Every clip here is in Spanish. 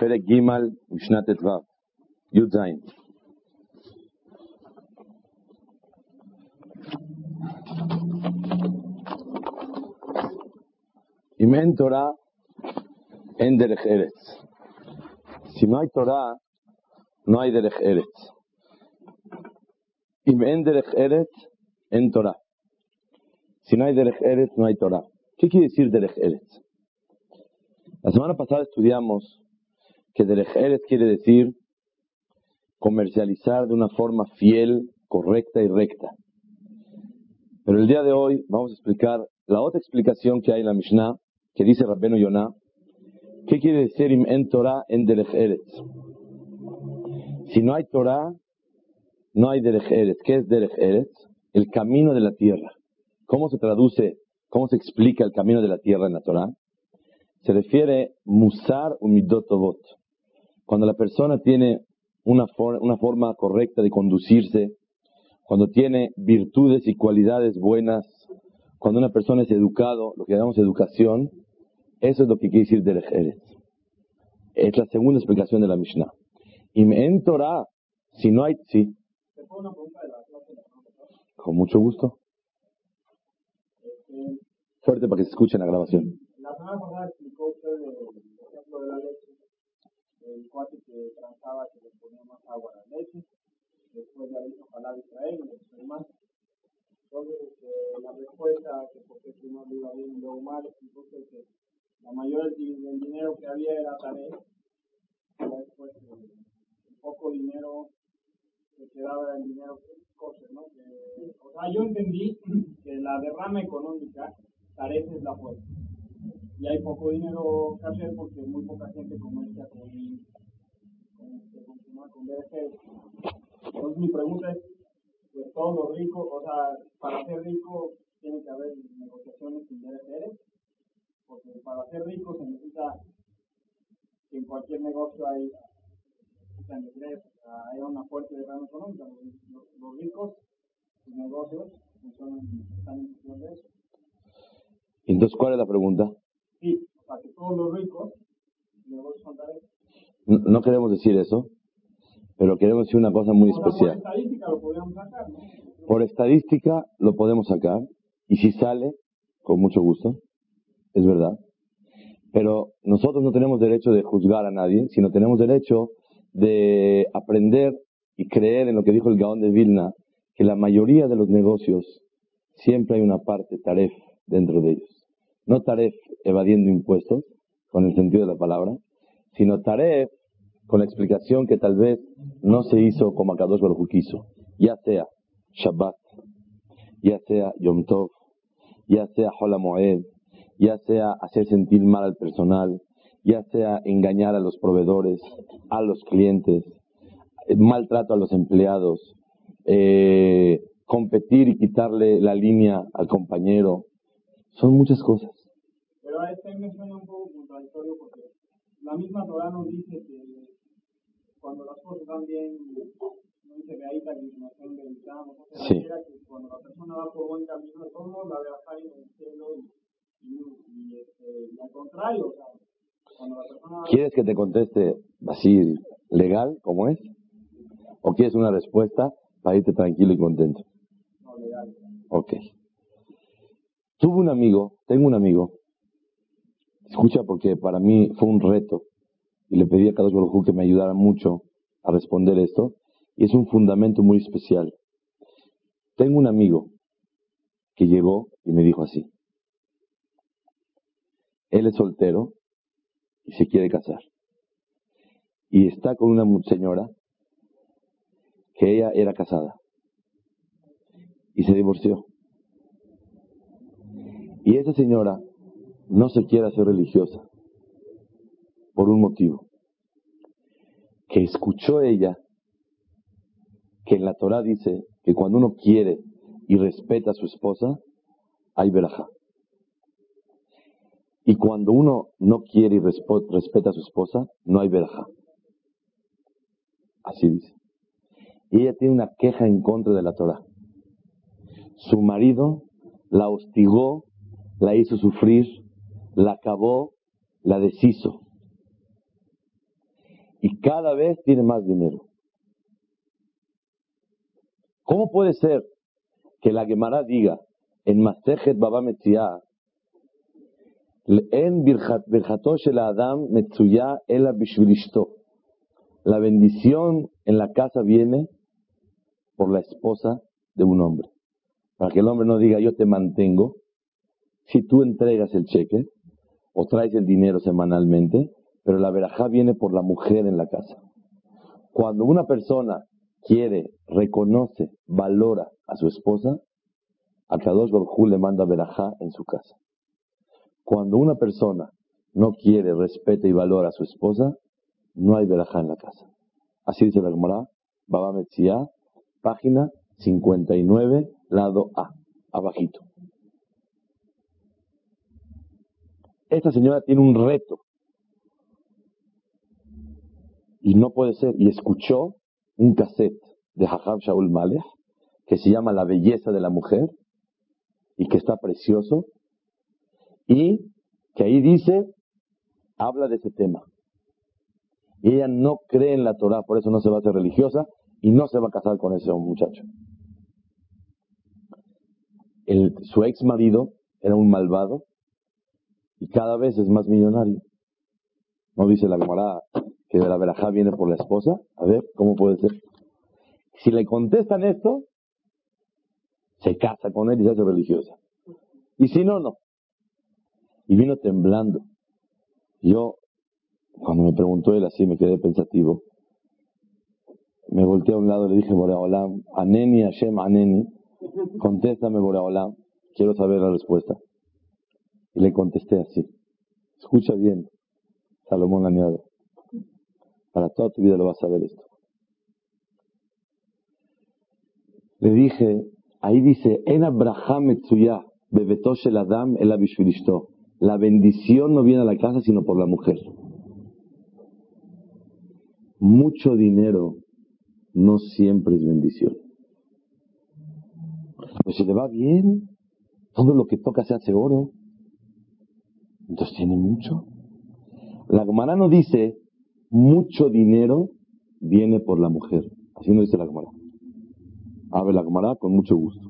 פרק ג' משנת ט"ו, י"ז. אם אין תורה, אין דרך ארץ. אם hay Torah, no hay derech eretz. אם אין דרך ארץ, אין תורה. Si no hay derech eretz, no hay Torah. ¿Qué quiere decir derech eretz? La semana pasada estudiamos que derech quiere decir comercializar de una forma fiel, correcta y recta. Pero el día de hoy vamos a explicar la otra explicación que hay en la Mishnah, que dice Rabbenu Yonah, ¿qué quiere decir im en Torah en derech? Si no hay Torah, no hay derech. ¿Qué es derech? El camino de la tierra. ¿Cómo se traduce, cómo se explica el camino de la tierra en la Torah? Se refiere musar umidotovot. Cuando la persona tiene una, una forma correcta de conducirse, cuando tiene virtudes y cualidades buenas, cuando una persona es educado, lo que llamamos educación, eso es lo que quiere decir Derech Eretz. Es la segunda explicación de la Mishnah. Y en Torah, si no hay, sí. Con mucho gusto. Fuerte para que se escuche en la grabación. La semana pasada explicó usted el ejemplo de la leche, el cuate que transaba que le ponía más agua a la leche, después ya hizo jalar Israel, y más. Entonces, eh, la respuesta que por qué primero le iba bien y luego mal, explicó usted que la mayoría del dinero que había era Tarek, y después el poco dinero que quedaba el dinero kosher, ¿no? O sea, yo entendí que la derrama económica, Tarek es la fuerza y hay poco dinero que hacer porque muy poca gente comercia con, con, con. Entonces mi pregunta es, pues todos los ricos, o sea, para ser rico tiene que haber negociaciones sin BDG, porque para ser rico se necesita que en cualquier negocio hay, hay una fuerte derrama económica. Los, los, ricos, sus negocios, funcionan, están en función de eso. Entonces, ¿cuál es la pregunta? Sí, para que todos los ricos negocios no, no queremos decir eso, pero queremos decir una cosa muy especial. Por estadística lo podemos sacar, ¿no? Por estadística lo podemos sacar, y si sale, con mucho gusto, es verdad. Pero nosotros no tenemos derecho de juzgar a nadie, sino tenemos derecho de aprender y creer en lo que dijo el Gaón de Vilna, que la mayoría de los negocios siempre hay una parte taref dentro de ellos. No taref evadiendo impuestos, con el sentido de la palabra, sino taref con la explicación que tal vez no se hizo como Akadosh Baruj quiso, ya sea Shabbat, ya sea Yom Tov, ya sea Hola Moed, ya sea hacer sentir mal al personal, ya sea engañar a los proveedores, a los clientes, maltrato a los empleados, eh, competir y quitarle la línea al compañero. Son muchas cosas. Pero a este me suena un poco contradictorio porque la misma Torah nos dice que cuando las cosas van bien, no dice que ahí la información del Islam, o sea, Sí. que cuando la persona va por buen camino, de modos la ve a en el cielo y, y, este, y al contrario, o sea, cuando la persona va ¿Quieres que te conteste así legal como es? ¿O quieres una respuesta para irte tranquilo y contento? no, legal, Ok. Tuve un amigo, tengo un amigo, escucha porque para mí fue un reto y le pedí a Kadosh Baruj Hu que me ayudara mucho a responder esto y es un fundamento muy especial. Tengo un amigo que llegó y me dijo así, él es soltero y se quiere casar y está con una señora que ella era casada y se divorció. Y esa señora no se quiere hacer religiosa por un motivo. Que escuchó ella que en la Torah dice que cuando uno quiere y respeta a su esposa, hay verajá. Y cuando uno no quiere y respeta a su esposa, no hay verajá. Así dice. Ella tiene una queja en contra de la Torah. Su marido la hostigó, la hizo sufrir, la acabó, la deshizo. Y cada vez tiene más dinero. ¿Cómo puede ser que la Gemara diga en Masejet Baba Metziah en Adam Ela La bendición en la casa viene por la esposa de un hombre. Para que el hombre no diga yo te mantengo. Si tú entregas el cheque o traes el dinero semanalmente, pero la verajá viene por la mujer en la casa. Cuando una persona quiere, reconoce, valora a su esposa, a Kadosh Baruj le manda verajá en su casa. Cuando una persona no quiere, respeta y valora a su esposa, no hay verajá en la casa. Así dice la Gemara, Baba Metzia, página 59, lado A, abajito. Esta señora tiene un reto. Y no puede ser. Y escuchó un cassette de Hajab Shaul Malech que se llama La belleza de la mujer y que está precioso y que ahí dice, habla de ese tema. Y ella no cree en la Torah, por eso no se va a hacer religiosa y no se va a casar con ese muchacho. El, su ex marido era un malvado y cada vez es más millonario. ¿No dice la camarada que de la verajá viene por la esposa? A ver, ¿cómo puede ser? Si le contestan esto, se casa con él y se hace religiosa. Y si no, no y vino temblando. Yo, cuando me preguntó él así, me quedé pensativo. Me volteé a un lado y le dije, Boreolam, Aneni Hashem Aneni, contéstame Boreolam, quiero saber la respuesta. Le contesté así. Escucha bien, Salomón Añado. Para toda tu vida lo vas a saber esto. Le dije, ahí dice, En Abraham Etzuya, Bebetosh el Adam el la bendición no viene a la casa sino por la mujer. Mucho dinero no siempre es bendición. Pues si le va bien, todo lo que toca se hace oro. Entonces tiene mucho. La Gemara no dice mucho dinero viene por la mujer. Así no dice la Gemara. Abre la Gemara con mucho gusto.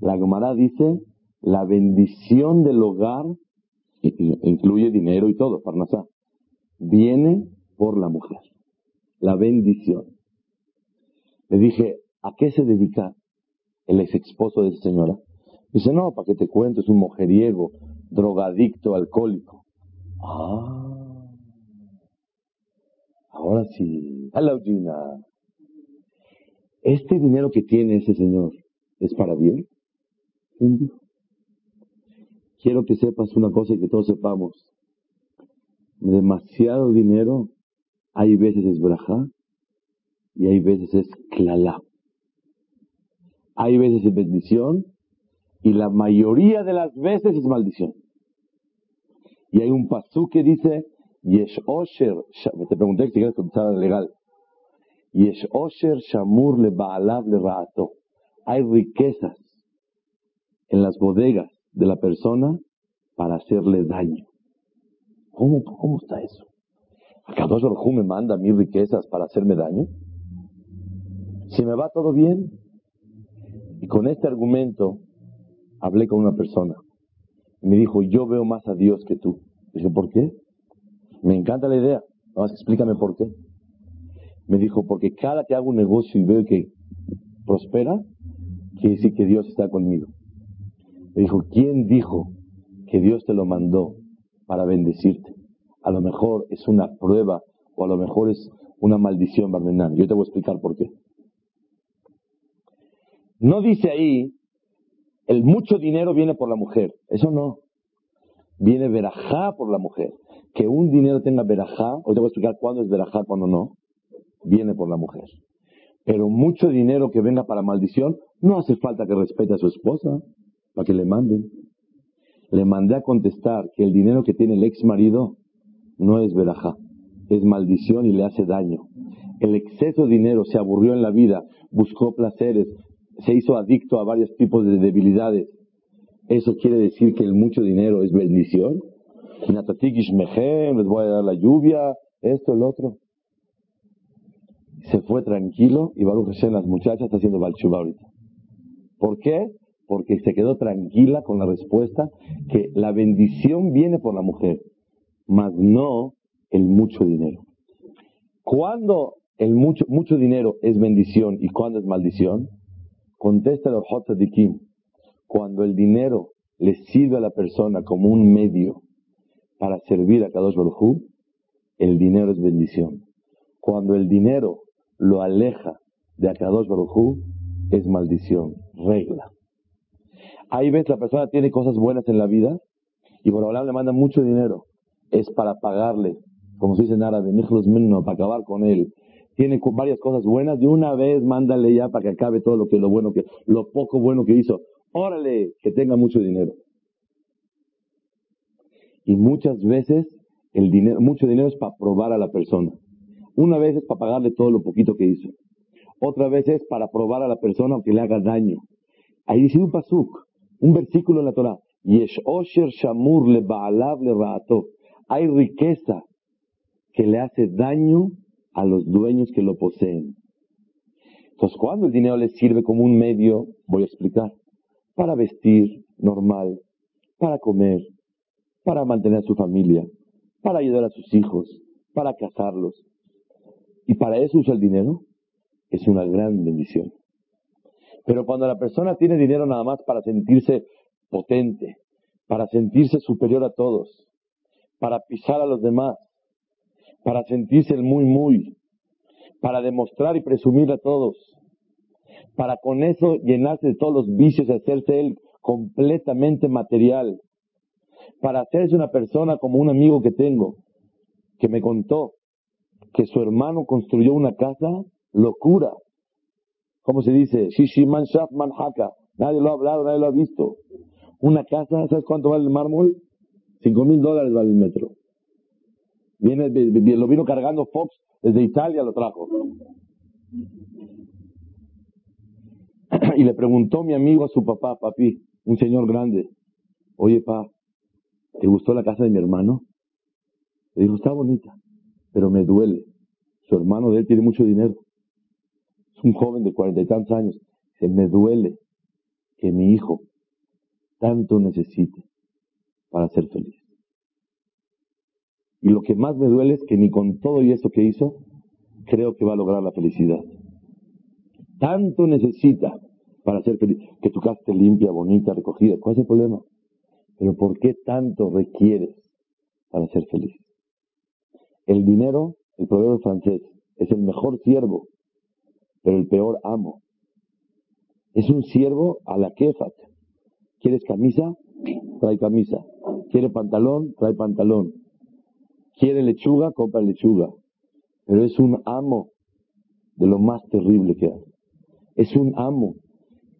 La Gemara dice la bendición del hogar incluye dinero y todo, Parnasá, viene por la mujer. La bendición. Le dije, ¿a qué se dedica el ex esposo de esa señora? Dice, no, para que te cuento, es un mujeriego, drogadicto, alcohólico. Ah, ahora sí. Hola, Gina. ¿Este dinero que tiene ese señor es para bien? quiero que sepas una cosa y que todos sepamos. Demasiado dinero, hay veces es braja y hay veces es klala. Hay veces es bendición y la mayoría de las veces es maldición. Y hay un pasú que dice, Yesh Osher, te pregunté si quieres contestar legal. Yesh Osher Shamur le Baalav le Raato. Hay riquezas en las bodegas de la persona para hacerle daño. ¿Cómo, cómo está eso? ¿Acaso Baruj me manda mis riquezas para hacerme daño? Si me va todo bien. Y con este argumento hablé con una persona. Me dijo, yo veo más a Dios que tú. Dije, ¿por qué? Me encanta la idea. Vamos, explícame por qué. Me dijo, porque cada que hago un negocio y veo que prospera, quiere decir que Dios está conmigo. Me dijo, ¿quién dijo que Dios te lo mandó para bendecirte? A lo mejor es una prueba o a lo mejor es una maldición, Barmenán. Yo te voy a explicar por qué. No dice ahí, el mucho dinero viene por la mujer. Eso no. viene verajá por la mujer. Que un dinero tenga verajá, hoy te voy a explicar cuándo es verajá, cuándo no, viene por la mujer. Pero mucho dinero que venga para maldición, no hace falta que respete a su esposa, para que le manden. Le mandé a contestar que el dinero que tiene el ex marido no es verajá, es maldición y le hace daño. El exceso de dinero se aburrió en la vida, buscó placeres, se hizo adicto a varios tipos de debilidades. ¿Eso quiere decir que el mucho dinero es bendición? les voy a dar la lluvia, esto, el otro. Se fue tranquilo y Baruch Hashem, las muchachas, está haciendo Balchuba ahorita. ¿Por qué? Porque se quedó tranquila con la respuesta que la bendición viene por la mujer, mas no el mucho dinero. ¿Cuándo el mucho, mucho dinero es bendición y cuándo es maldición? Contesta el Kim. Cuando el dinero le sirve a la persona como un medio para servir a Kadosh Baruj el dinero es bendición. Cuando el dinero lo aleja de Akadosh Baruj es maldición, regla. Ahí ves, la persona tiene cosas buenas en la vida y por hablar le manda mucho dinero. Es para pagarle, como se dice en árabe, para acabar con él. Tiene varias cosas buenas, de una vez mándale ya para que acabe todo lo que lo bueno que, lo poco bueno que hizo. Órale, que tenga mucho dinero. Y muchas veces el dinero, mucho dinero es para probar a la persona. Una vez es para pagarle todo lo poquito que hizo. Otra vez es para probar a la persona aunque le haga daño. Ahí dice un pasuk, un versículo en la Torah. Yesh osher shamur le baalav le. Hay riqueza que le hace daño a los dueños que lo poseen. Entonces, cuando el dinero le sirve como un medio, voy a explicar, para vestir normal, para comer, para mantener a su familia, para ayudar a sus hijos, para casarlos. Y para eso usa el dinero, es una gran bendición. Pero cuando la persona tiene dinero nada más para sentirse potente, para sentirse superior a todos, para pisar a los demás, para sentirse el muy muy, para demostrar y presumir a todos, para con eso llenarse de todos los vicios y hacerse él completamente material, para hacerse una persona como un amigo que tengo, que me contó que su hermano construyó una casa, locura. ¿Cómo se dice? Shishiman Shaf Manhaka. Nadie lo ha hablado, nadie lo ha visto. Una casa, ¿sabes cuánto vale el mármol? Cinco mil dólares vale el metro. Lo vino cargando Fox desde Italia, lo trajo. Y le preguntó mi amigo a su papá, papi, un señor grande, oye, pa, ¿te gustó la casa de mi hermano? Le dijo, está bonita, pero me duele. Su hermano de él tiene mucho dinero. Es un joven de cuarenta y tantos años. Se me duele que mi hijo tanto necesite para ser feliz. Y lo que más me duele es que ni con todo y eso que hizo, creo que va a lograr la felicidad. Tanto necesita para ser feliz. Que tu casa esté limpia, bonita, recogida. ¿Cuál es el problema? Pero ¿por qué tanto requieres para ser feliz? El dinero, el proverbio francés, es el mejor siervo, pero el peor amo. Es un siervo a la kefat. ¿Quieres camisa? Trae camisa. ¿Quiere pantalón? Trae pantalón. ¿Quiere lechuga? Compra lechuga. Pero es un amo de lo más terrible que hay. Es un amo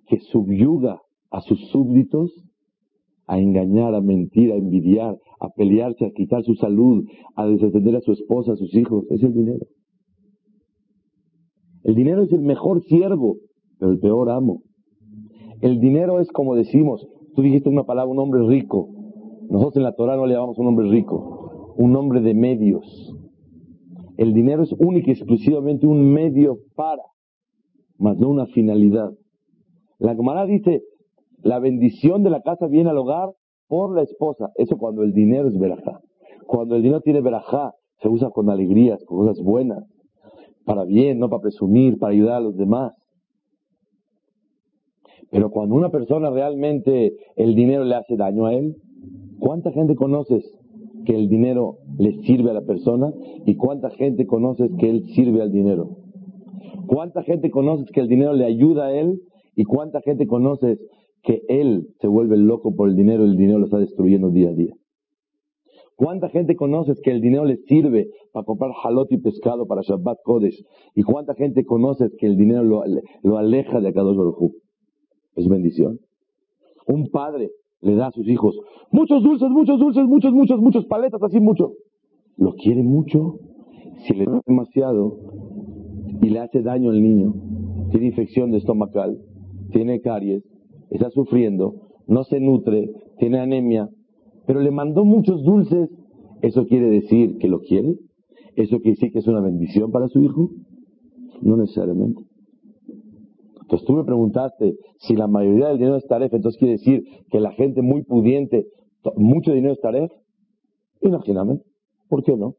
que subyuga a sus súbditos a engañar, a mentir, a envidiar, a pelearse, a quitar su salud, a desatender a su esposa, a sus hijos. Es el dinero. El dinero es el mejor siervo, pero el peor amo. El dinero es como decimos, tú dijiste una palabra, un hombre rico. Nosotros en la Torah no le llamamos un hombre rico, un hombre de medios. El dinero es único y exclusivamente un medio para, más no una finalidad. La Gemara dice, la bendición de la casa viene al hogar por la esposa. Eso cuando el dinero es verajá. Cuando el dinero tiene verajá, se usa con alegrías, con cosas buenas, para bien, no para presumir, para ayudar a los demás. Pero cuando una persona realmente el dinero le hace daño a él, ¿cuánta gente conoces que el dinero le sirve a la persona y cuánta gente conoces que él sirve al dinero? ¿Cuánta gente conoces que el dinero le ayuda a él ¿Y cuánta gente conoces que él se vuelve loco por el dinero y el dinero lo está destruyendo día a día? ¿Cuánta gente conoces que el dinero le sirve para comprar jalot y pescado para Shabbat Kodesh? ¿Y cuánta gente conoces que el dinero lo, aleja de Akadosh Baruj Es bendición. Un padre le da a sus hijos muchos dulces, muchos dulces, muchos, muchos, muchos paletas, así mucho. Lo quiere mucho. Si le da demasiado y le hace daño al niño, tiene infección de estomacal, tiene caries, está sufriendo, no se nutre, tiene anemia, pero le mandó muchos dulces, ¿eso quiere decir que lo quiere? ¿Eso quiere decir que es una bendición para su hijo? No necesariamente. Entonces tú me preguntaste si la mayoría del dinero es taref, entonces quiere decir que la gente muy pudiente, mucho dinero es taref. Imagíname, ¿por qué no?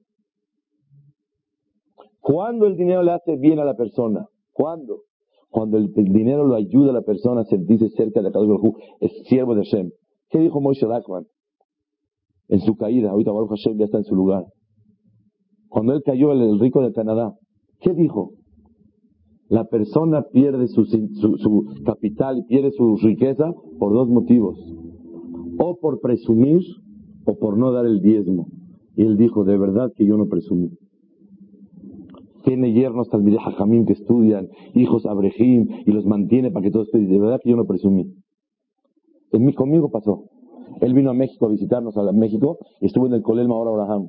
¿Cuándo el dinero le hace bien a la persona? ¿Cuándo? Cuando el, dinero lo ayuda a la persona a sentirse cerca de Kadosh es siervo de Hashem. ¿Qué dijo Moshe Lachman? En su caída, ahorita Baruch Hashem ya está en su lugar. Cuando él cayó, el rico de Canadá, ¿qué dijo? La persona pierde su, capital y pierde su riqueza por dos motivos. O por presumir o por no dar el diezmo. Y él dijo, de verdad que yo no presumí. Tiene yernos Talmideh Jajamim que estudian, hijos Abrejim, y los mantiene para que todo esté. De verdad que yo no presumí. En mí, conmigo pasó. Él vino a México a visitarnos a México y estuvo en el Colel Mahor Abraham.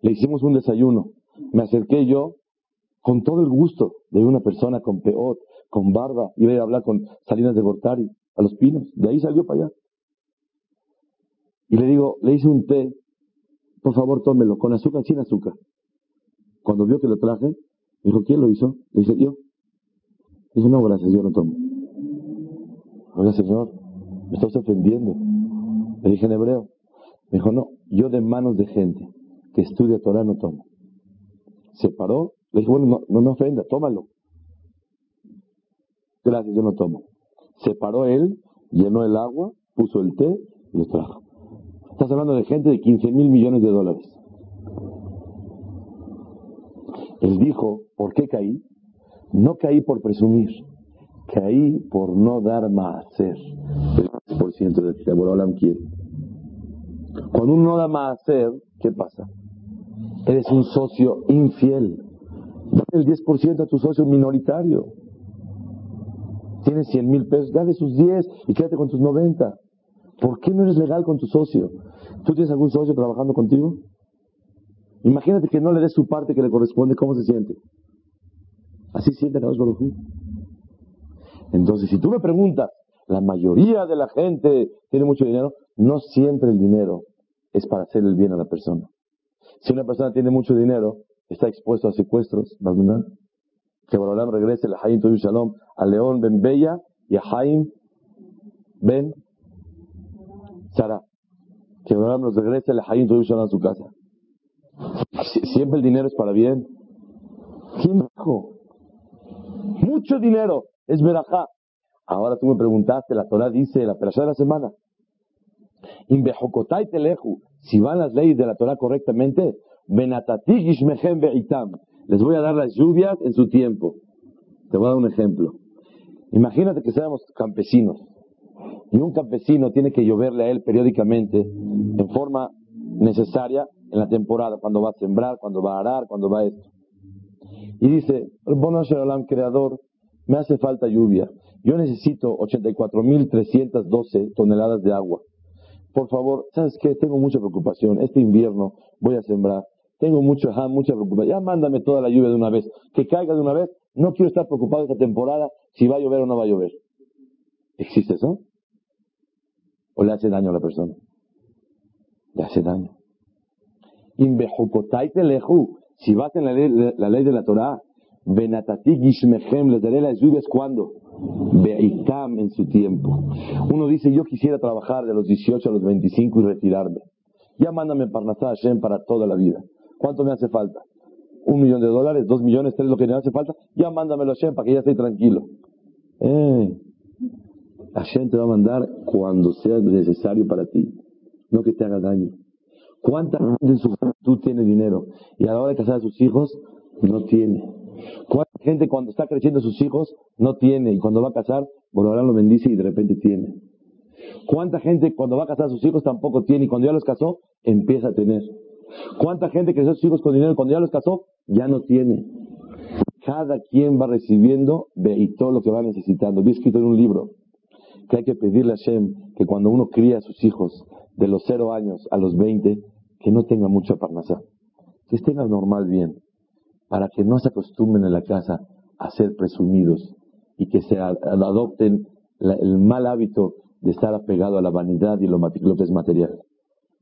Le hicimos un desayuno. Me acerqué yo con todo el gusto de una persona con peot, con barba, iba a ir a hablar con Salinas de Gortari, a los pinos, de ahí salió para allá. Y le digo, le hice un té, por favor tómelo, con azúcar, sin azúcar. Cuando vio que lo traje, dijo, ¿quién lo hizo? Le dije, yo. Dijo, no, gracias, yo no tomo. Oiga, señor, me estás ofendiendo. Le dije en hebreo. Me dijo, no, yo de manos de gente que estudia Torah no tomo. Se paró le dije, bueno, no, me ofenda, tómalo. Gracias, yo no tomo. Se paró él, llenó el agua, puso el té y lo trajo. Estás hablando de gente de 15 mil millones de dólares. Él dijo, ¿por qué caí? No caí por presumir, caí por no dar más hacer el 10% de que Borolam quiere. Cuando uno no da más hacer, ¿qué pasa? Eres un socio infiel. El 10% a tu socio minoritario. Tienes 100 mil pesos, dale sus 10 y quédate con tus 90. ¿Por qué no eres legal con tu socio? ¿Tú tienes algún socio trabajando contigo? Imagínate que no le des su parte que le corresponde, ¿cómo se siente? Así siente Kadosh Baruj Entonces, si tú me preguntas, la mayoría de la gente tiene mucho dinero, no siempre el dinero es para hacer el bien a la persona. Si una persona tiene mucho dinero, está expuesto a secuestros, que Borolam regrese a Haim Toyu Shalom a León Ben Bella y a Haim Ben Sara. Que Borolam nos regrese a Haim Toyu Shalom a su casa. Siempre el dinero es para bien. ¿Quién dijo? Mucho dinero es verajá. Ahora tú me preguntaste, la Torah dice, la perashá de la semana, si van las leyes de la Torah correctamente, les voy a dar las lluvias en su tiempo. Te voy a dar un ejemplo. Imagínate que seamos campesinos y un campesino tiene que lloverle a él periódicamente en forma necesaria en la temporada, cuando va a sembrar, cuando va a arar, cuando va a esto. Y dice, Bono Alam, creador, me hace falta lluvia. Yo necesito 84.312 toneladas de agua. Por favor, ¿sabes qué? Tengo mucha preocupación. Este invierno voy a sembrar. Tengo mucho, mucha preocupación. Ya mándame toda la lluvia de una vez. Que caiga de una vez. No quiero estar preocupado esta temporada si va a llover o no va a llover. ¿Existe eso? ¿O le hace daño a la persona? Le hace daño. Si vas en la ley, la ley de la Torah, Benatati Gishmechem, les daré las lluvias cuando? Beitam en su tiempo. Uno dice, yo quisiera trabajar de los 18 a los 25 y retirarme. Ya mándame Parnasá Hashem para toda la vida. ¿Cuánto me hace falta? ¿Un millón de dólares? ¿Dos millones? ¿Tres lo que me hace falta? Ya mándamelo a Hashem para que ya esté tranquilo. Eh, Hashem te va a mandar cuando sea necesario para ti. No que te haga daño. ¿Cuánta gente en su juventud tiene dinero? Y a la hora de casar a sus hijos, no tiene. ¿Cuánta gente cuando está creciendo sus hijos no tiene? Y cuando va a casar, ahora lo bendice y de repente tiene. ¿Cuánta gente cuando va a casar a sus hijos tampoco tiene y cuando ya los casó empieza a tener? ¿Cuánta gente creció sus hijos con dinero cuando ya los casó ya no tiene? Cada quien va recibiendo y todo lo que va necesitando. Vi escrito en un libro que hay que pedirle a Shem que cuando uno cría a sus hijos de los cero años a los 20, que no tenga mucha parnasá, que estén al normal bien, para que no se acostumbren en la casa a ser presumidos y que se adopten el mal hábito de estar apegado a la vanidad y lo, lo que es material.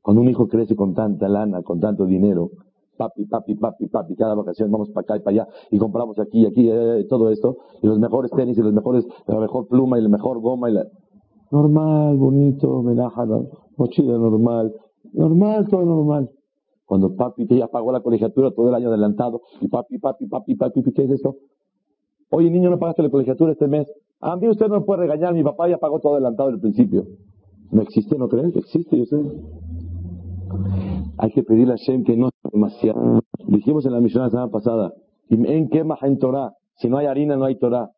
Cuando un hijo crece con tanta lana, con tanto dinero, papi, papi, papi, papi, cada vacación vamos para acá y para allá y compramos aquí y aquí eh, eh, todo esto, y los mejores tenis y los mejores, la mejor pluma y la mejor goma y la... Normal, bonito, menaja, mochila normal, normal, todo normal. Cuando papi que ya pagó la colegiatura todo el año adelantado, y papi, papi, papi, papi, ¿qué es eso? Oye, niño, no pagaste la colegiatura este mes. A mí usted no puede regañar, mi papá ya pagó todo adelantado el principio. ¿No existe, no crees? Existe, yo sé. Hay que pedirle a Shem que no sea demasiado. Dijimos en la misión la semana pasada, en qué en Torah, si no hay harina no hay Torah.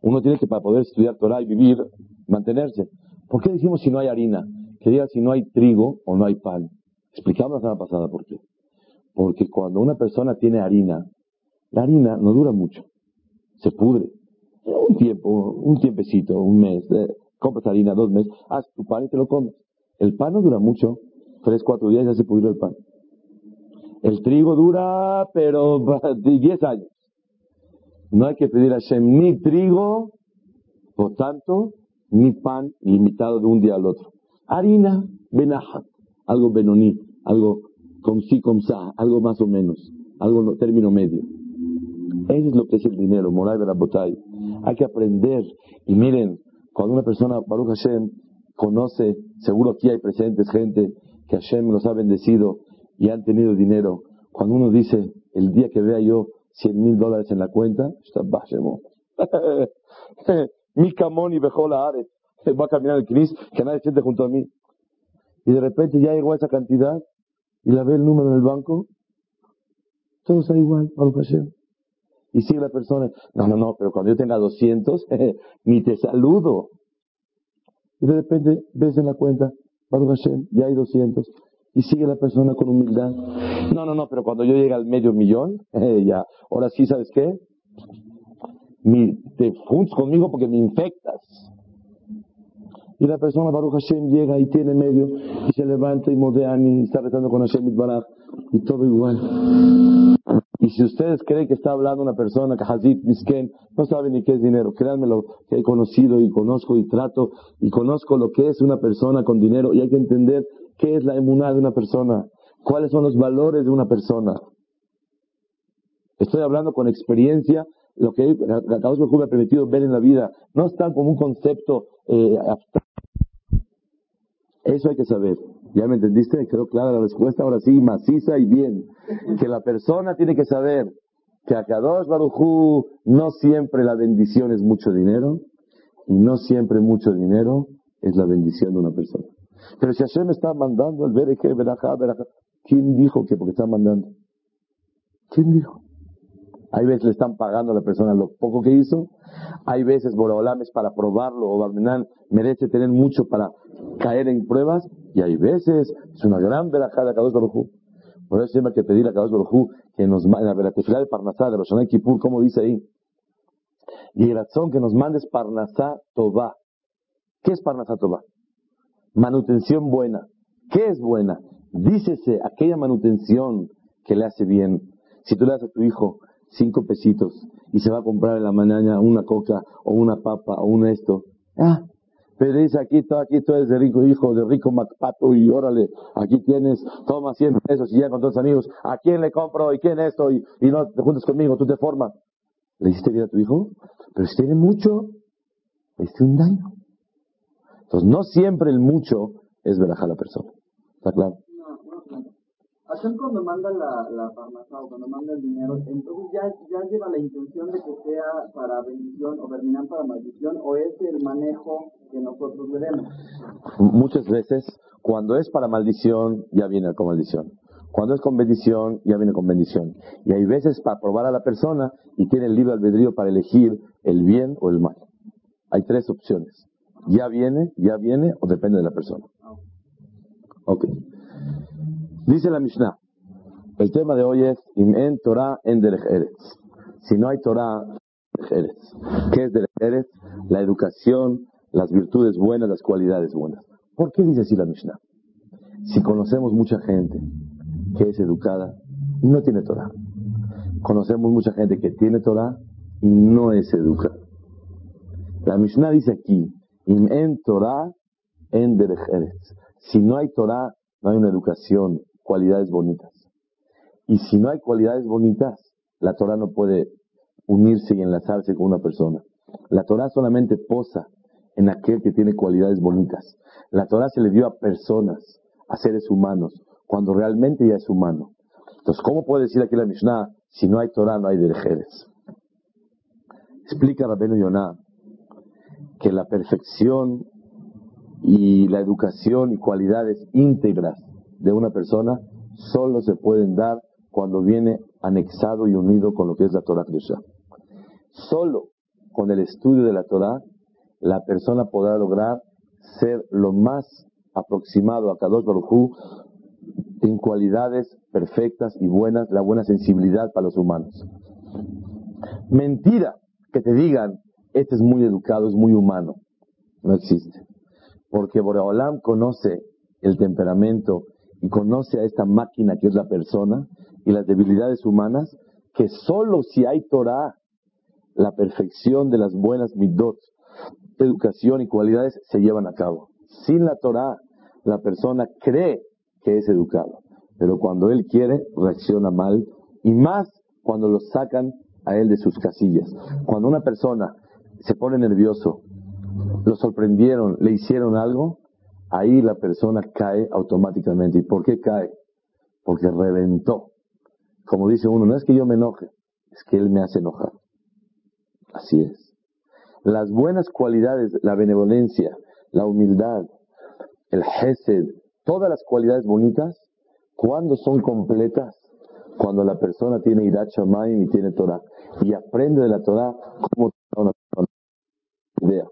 Uno tiene que para poder estudiar Torah y vivir, mantenerse. ¿Por qué decimos si no hay harina? Que si no hay trigo o no hay pan. Explicamos la semana pasada por qué. Porque cuando una persona tiene harina, la harina no dura mucho. Se pudre. Un tiempo, un tiempecito, un mes. Eh, compras harina dos meses, haz tu pan y te lo comes. El pan no dura mucho tres, cuatro días ya se pudrió el pan. El trigo dura, pero diez años. No hay que pedir a Shem ni trigo, por tanto, ni pan limitado de un día al otro. Harina, benaja, algo benoní, algo con sí, con sa, algo más o menos, algo término medio. Eso es lo que es el dinero, moral de la botella. Hay que aprender. Y miren, cuando una persona, Baruch Hashem, conoce, seguro aquí hay presentes gente que Hashem los ha bendecido y han tenido dinero, cuando uno dice, el día que vea yo 100 mil dólares en la cuenta, mi camón y la ares, va a caminar el Cris, que nadie siente junto a mí. Y de repente ya llegó a esa cantidad y la ve el número en el banco, todo está igual, Baruch Hashem. Y sigue la persona, no, no, no, pero cuando yo tenga 200, ni te saludo. Y de repente ves en la cuenta, Baruch Hashem, ya hay 200. Y sigue la persona con humildad. No, no, no, pero cuando yo llegue al medio millón, eh, ya, ahora sí, ¿sabes qué? te juntas conmigo porque me infectas. Y la persona, Baruch Hashem, llega y tiene medio, y se levanta y modea y está rezando con Hashem Baraj, y todo igual. Si ustedes creen que está hablando una persona que Misken no sabe ni qué es dinero, créanme lo que he conocido y conozco y trato y conozco lo que es una persona con dinero y hay que entender qué es la emuná de una persona, cuáles son los valores de una persona. Estoy hablando con experiencia, lo que Akadosh me ha permitido ver en la vida, no es tan como un concepto eh, Eso hay que saber. ¿Ya me entendiste? Creo clara la respuesta, ahora sí, maciza y bien. Que la persona tiene que saber que a Kadosh Barujú no siempre la bendición es mucho dinero y no siempre mucho dinero es la bendición de una persona. Pero si Hashem está mandando el Bereje, Berajá, Berajá, ¿quién dijo que porque está mandando? ¿Quién dijo? Hay veces le están pagando a la persona lo poco que hizo. Hay veces Boraholam es para probarlo o Barmenán merece tener mucho para caer en pruebas y hay veces es una gran verajada de Kadosh Baruj Por eso siempre hay que pedir a Kadosh Baruj que nos mande la veratefilá de Parnasá, de Roshaná Kippur, como dice ahí. Y el razón que nos mandes Parnasá Tová. ¿Qué es Parnasá Tová? Manutención buena. ¿Qué es buena? Dícese aquella manutención que le hace bien. Si tú le das a tu hijo cinco pesitos y se va a comprar en la mañana una coca o una papa o un esto, ah, pero dice, aquí tú, aquí tú eres de rico hijo, de rico Macpato, y órale, aquí tienes, toma 100 pesos y ya con los amigos, ¿a quién le compro? ¿Y quién esto? Y, y no te juntas conmigo, tú te formas. ¿Le hiciste bien a tu hijo? Pero si tiene mucho, le hiciste un daño. Entonces, no siempre el mucho es verajar a la persona. ¿Está claro? Hashem cuando manda la, la o cuando manda el dinero, entonces ya, ya lleva la intención de que sea para bendición o terminar para maldición, o es el manejo que nosotros le demos. Muchas veces, cuando es para maldición, ya viene con maldición. Cuando es con bendición, ya viene con bendición. Y hay veces para probar a la persona y tiene el libre albedrío para elegir el bien o el mal. Hay tres opciones. ¿Ya viene? ¿Ya viene? ¿O depende de la persona? Ok. Dice la Mishnah. El tema de hoy es Im en Torah en Derech Eretz. Si no hay Torah, Eretz. ¿Qué es Derech Eretz? La educación, las virtudes buenas, las cualidades buenas. ¿Por qué dice así la Mishnah? Si conocemos mucha gente que es educada no tiene Torah. Conocemos mucha gente que tiene Torah y no es educada. La Mishnah dice aquí, Im en Torah en Derech Eretz. Si no hay Torah, no hay una educación, cualidades bonitas. Y si no hay cualidades bonitas, la Torah no puede unirse y enlazarse con una persona. La Torah solamente posa en aquel que tiene cualidades bonitas. La Torah se le dio a personas, a seres humanos, cuando realmente ya es humano. Entonces, ¿cómo puede decir aquí la Mishnah, si no hay Torah, no hay derejeres? Explica Rabenu Yonah que la perfección y la educación y cualidades íntegras de una persona solo se pueden dar cuando viene anexado y unido con lo que es la Torah Krishna. Solo con el estudio de la Torah, la persona podrá lograr ser lo más aproximado a Kadosh Baruj en cualidades perfectas y buenas, la buena sensibilidad para los humanos. Mentira que te digan, este es muy educado, es muy humano. No existe. Porque Boreolam conoce el temperamento y conoce a esta máquina que es la persona y las debilidades humanas, que solo si hay Torah, la perfección de las buenas midot, educación y cualidades se llevan a cabo. Sin la Torah, la persona cree que es educado, pero cuando él quiere, reacciona mal, y más cuando lo sacan a él de sus casillas. Cuando una persona se pone nervioso, lo sorprendieron, le hicieron algo, ahí la persona cae automáticamente. ¿Y por qué cae? Porque reventó. Como dice uno, no es que yo me enoje, es que él me hace enojar. Así es. Las buenas cualidades, la benevolencia, la humildad, el hesed, todas las cualidades bonitas, cuando son completas? Cuando la persona tiene Irat Shamayim y tiene Torah. Y aprende de la Torah cómo una idea.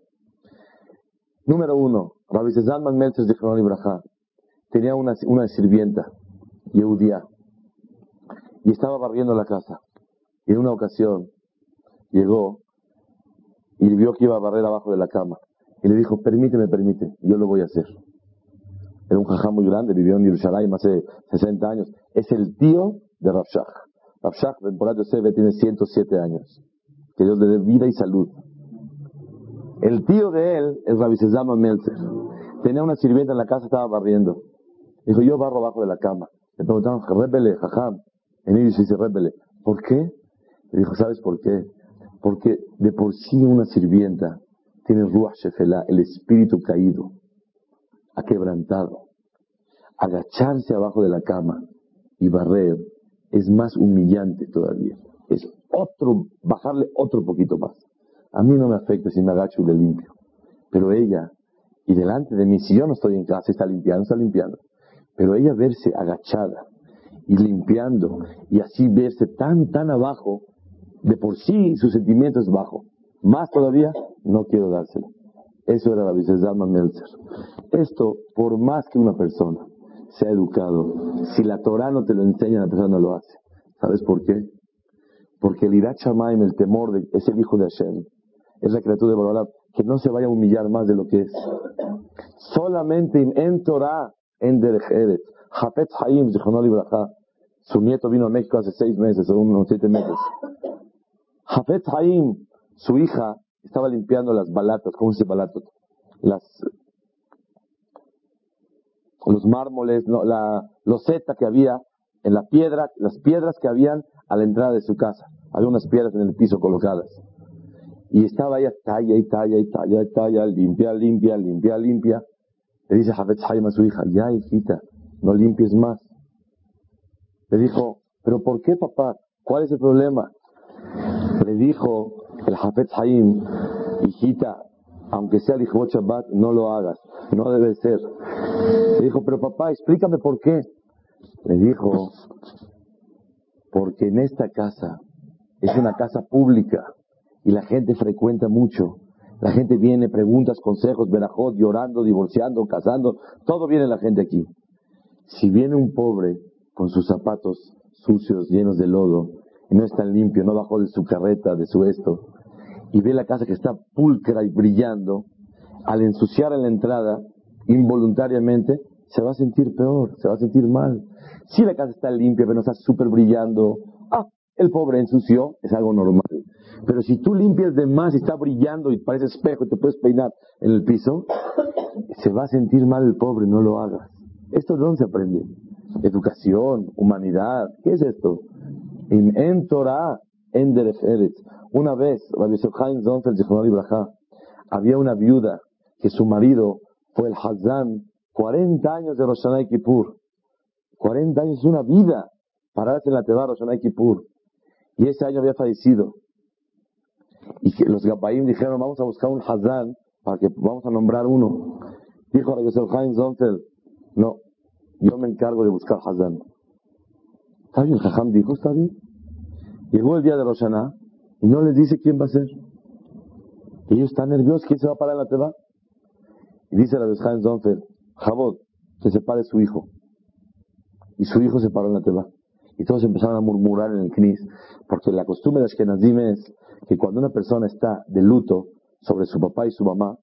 Número uno, Rabbi Zalman Meltzer de Ibrahá tenía una, una sirvienta, Yehudia, y estaba barriendo la casa. Y en una ocasión llegó y vio que iba a barrer abajo de la cama. Y le dijo, permíteme, permíteme, yo lo voy a hacer. Era un jajá muy grande, vivió en Yerushalayim hace 60 años. Es el tío de. Rabshach Ben Porat Yosef tiene 107 años. Que Dios le dé vida y salud. El tío de él es Rabbi Sezama Meltzer. Tenía una sirvienta en la casa, estaba barriendo. Dijo, yo barro abajo de la cama. Le preguntaron, Rebele, jajam. En ellos dice, Rebele. ¿Por qué? Le dijo, ¿sabes por qué? Porque de por sí una sirvienta tiene Ruach Shefela, el espíritu caído, aquebrantado. Agacharse abajo de la cama y barrer es más humillante todavía. Es otro, bajarle otro poquito más. A mí no me afecta si me agacho y le limpio. Pero ella, y delante de mí, si yo no estoy en casa, está limpiando, está limpiando. Pero ella verse agachada y limpiando y así verse tan, tan abajo, de por sí su sentimiento es bajo. Más todavía, no quiero dárselo. Eso era la Vicesama Meltzer. Esto, por más que una persona sea educado, si la Torah no te lo enseña, la persona no lo hace. ¿Sabes por qué? Porque el Irat Shamaim, el temor, de, es el hijo de Hashem es la criatura de Borolam, que no se vaya a humillar más de lo que es. Solamente en Torah, en Derech Hafetz Haim, su nieto vino a México hace seis meses, o unos siete meses. Hafetz Haim, su hija, estaba limpiando las balatas, ¿cómo dice balatas? Las, los mármoles, no, la loseta que había en la piedra, las piedras que habían a la entrada de su casa. Había unas piedras en el piso colocadas. Y estaba ella talla y talla y talla y talla, limpia, limpia, limpia, limpia. Le dice Jafet Haim a su hija, ya hijita, no limpies más. Le dijo, pero ¿por qué papá? ¿Cuál es el problema? Le dijo el Jafet Haim, hijita, aunque sea el hijo Shabbat, no lo hagas, no debe ser. Le dijo, pero papá, explícame por qué. Le dijo, porque en esta casa es una casa pública y la gente frecuenta mucho La gente viene, preguntas, consejos, verajot, llorando, divorciando, casando. Todo viene la gente aquí. Si viene un pobre con sus zapatos sucios, llenos de lodo, y no está limpio, no bajó de su carreta, de su esto, y ve la casa que está pulcra y brillando, al ensuciar en la entrada, involuntariamente, se va a sentir peor, se va a sentir mal. Si la casa está limpia, pero no está súper brillando, ah, el pobre ensució, es algo normal. Pero si tú limpias de más y está brillando y parece espejo y te puedes peinar en el piso, se va a sentir mal el pobre, no lo hagas. ¿Esto de dónde se aprende? Educación, humanidad, ¿qué es esto? En Torah, en Una vez, había una viuda que su marido fue el Hazan 40 años de Rosh y Kippur. 40 años es una vida pararse en la Teba Rosh y Kippur. Y ese año había fallecido. Y los Gabaim dijeron, vamos a buscar un Hazán para que vamos a nombrar uno. Dijo a Yosef Haim Zontel, no, yo me encargo de buscar Hazán. ¿Está bien? El Jajam dijo, está bien. Llegó el día de Roshaná y no les dice quién va a ser. ellos están nerviosos, ¿quién se va a parar en la teba? Y dice la Haim Zontel, Jabot, que se pare su hijo. Y su hijo se paró en la teba. Y todos empezaron a murmurar en el Knis, porque la costumbre de Ashkenazim es que cuando una persona está de luto sobre su papá y su mamá,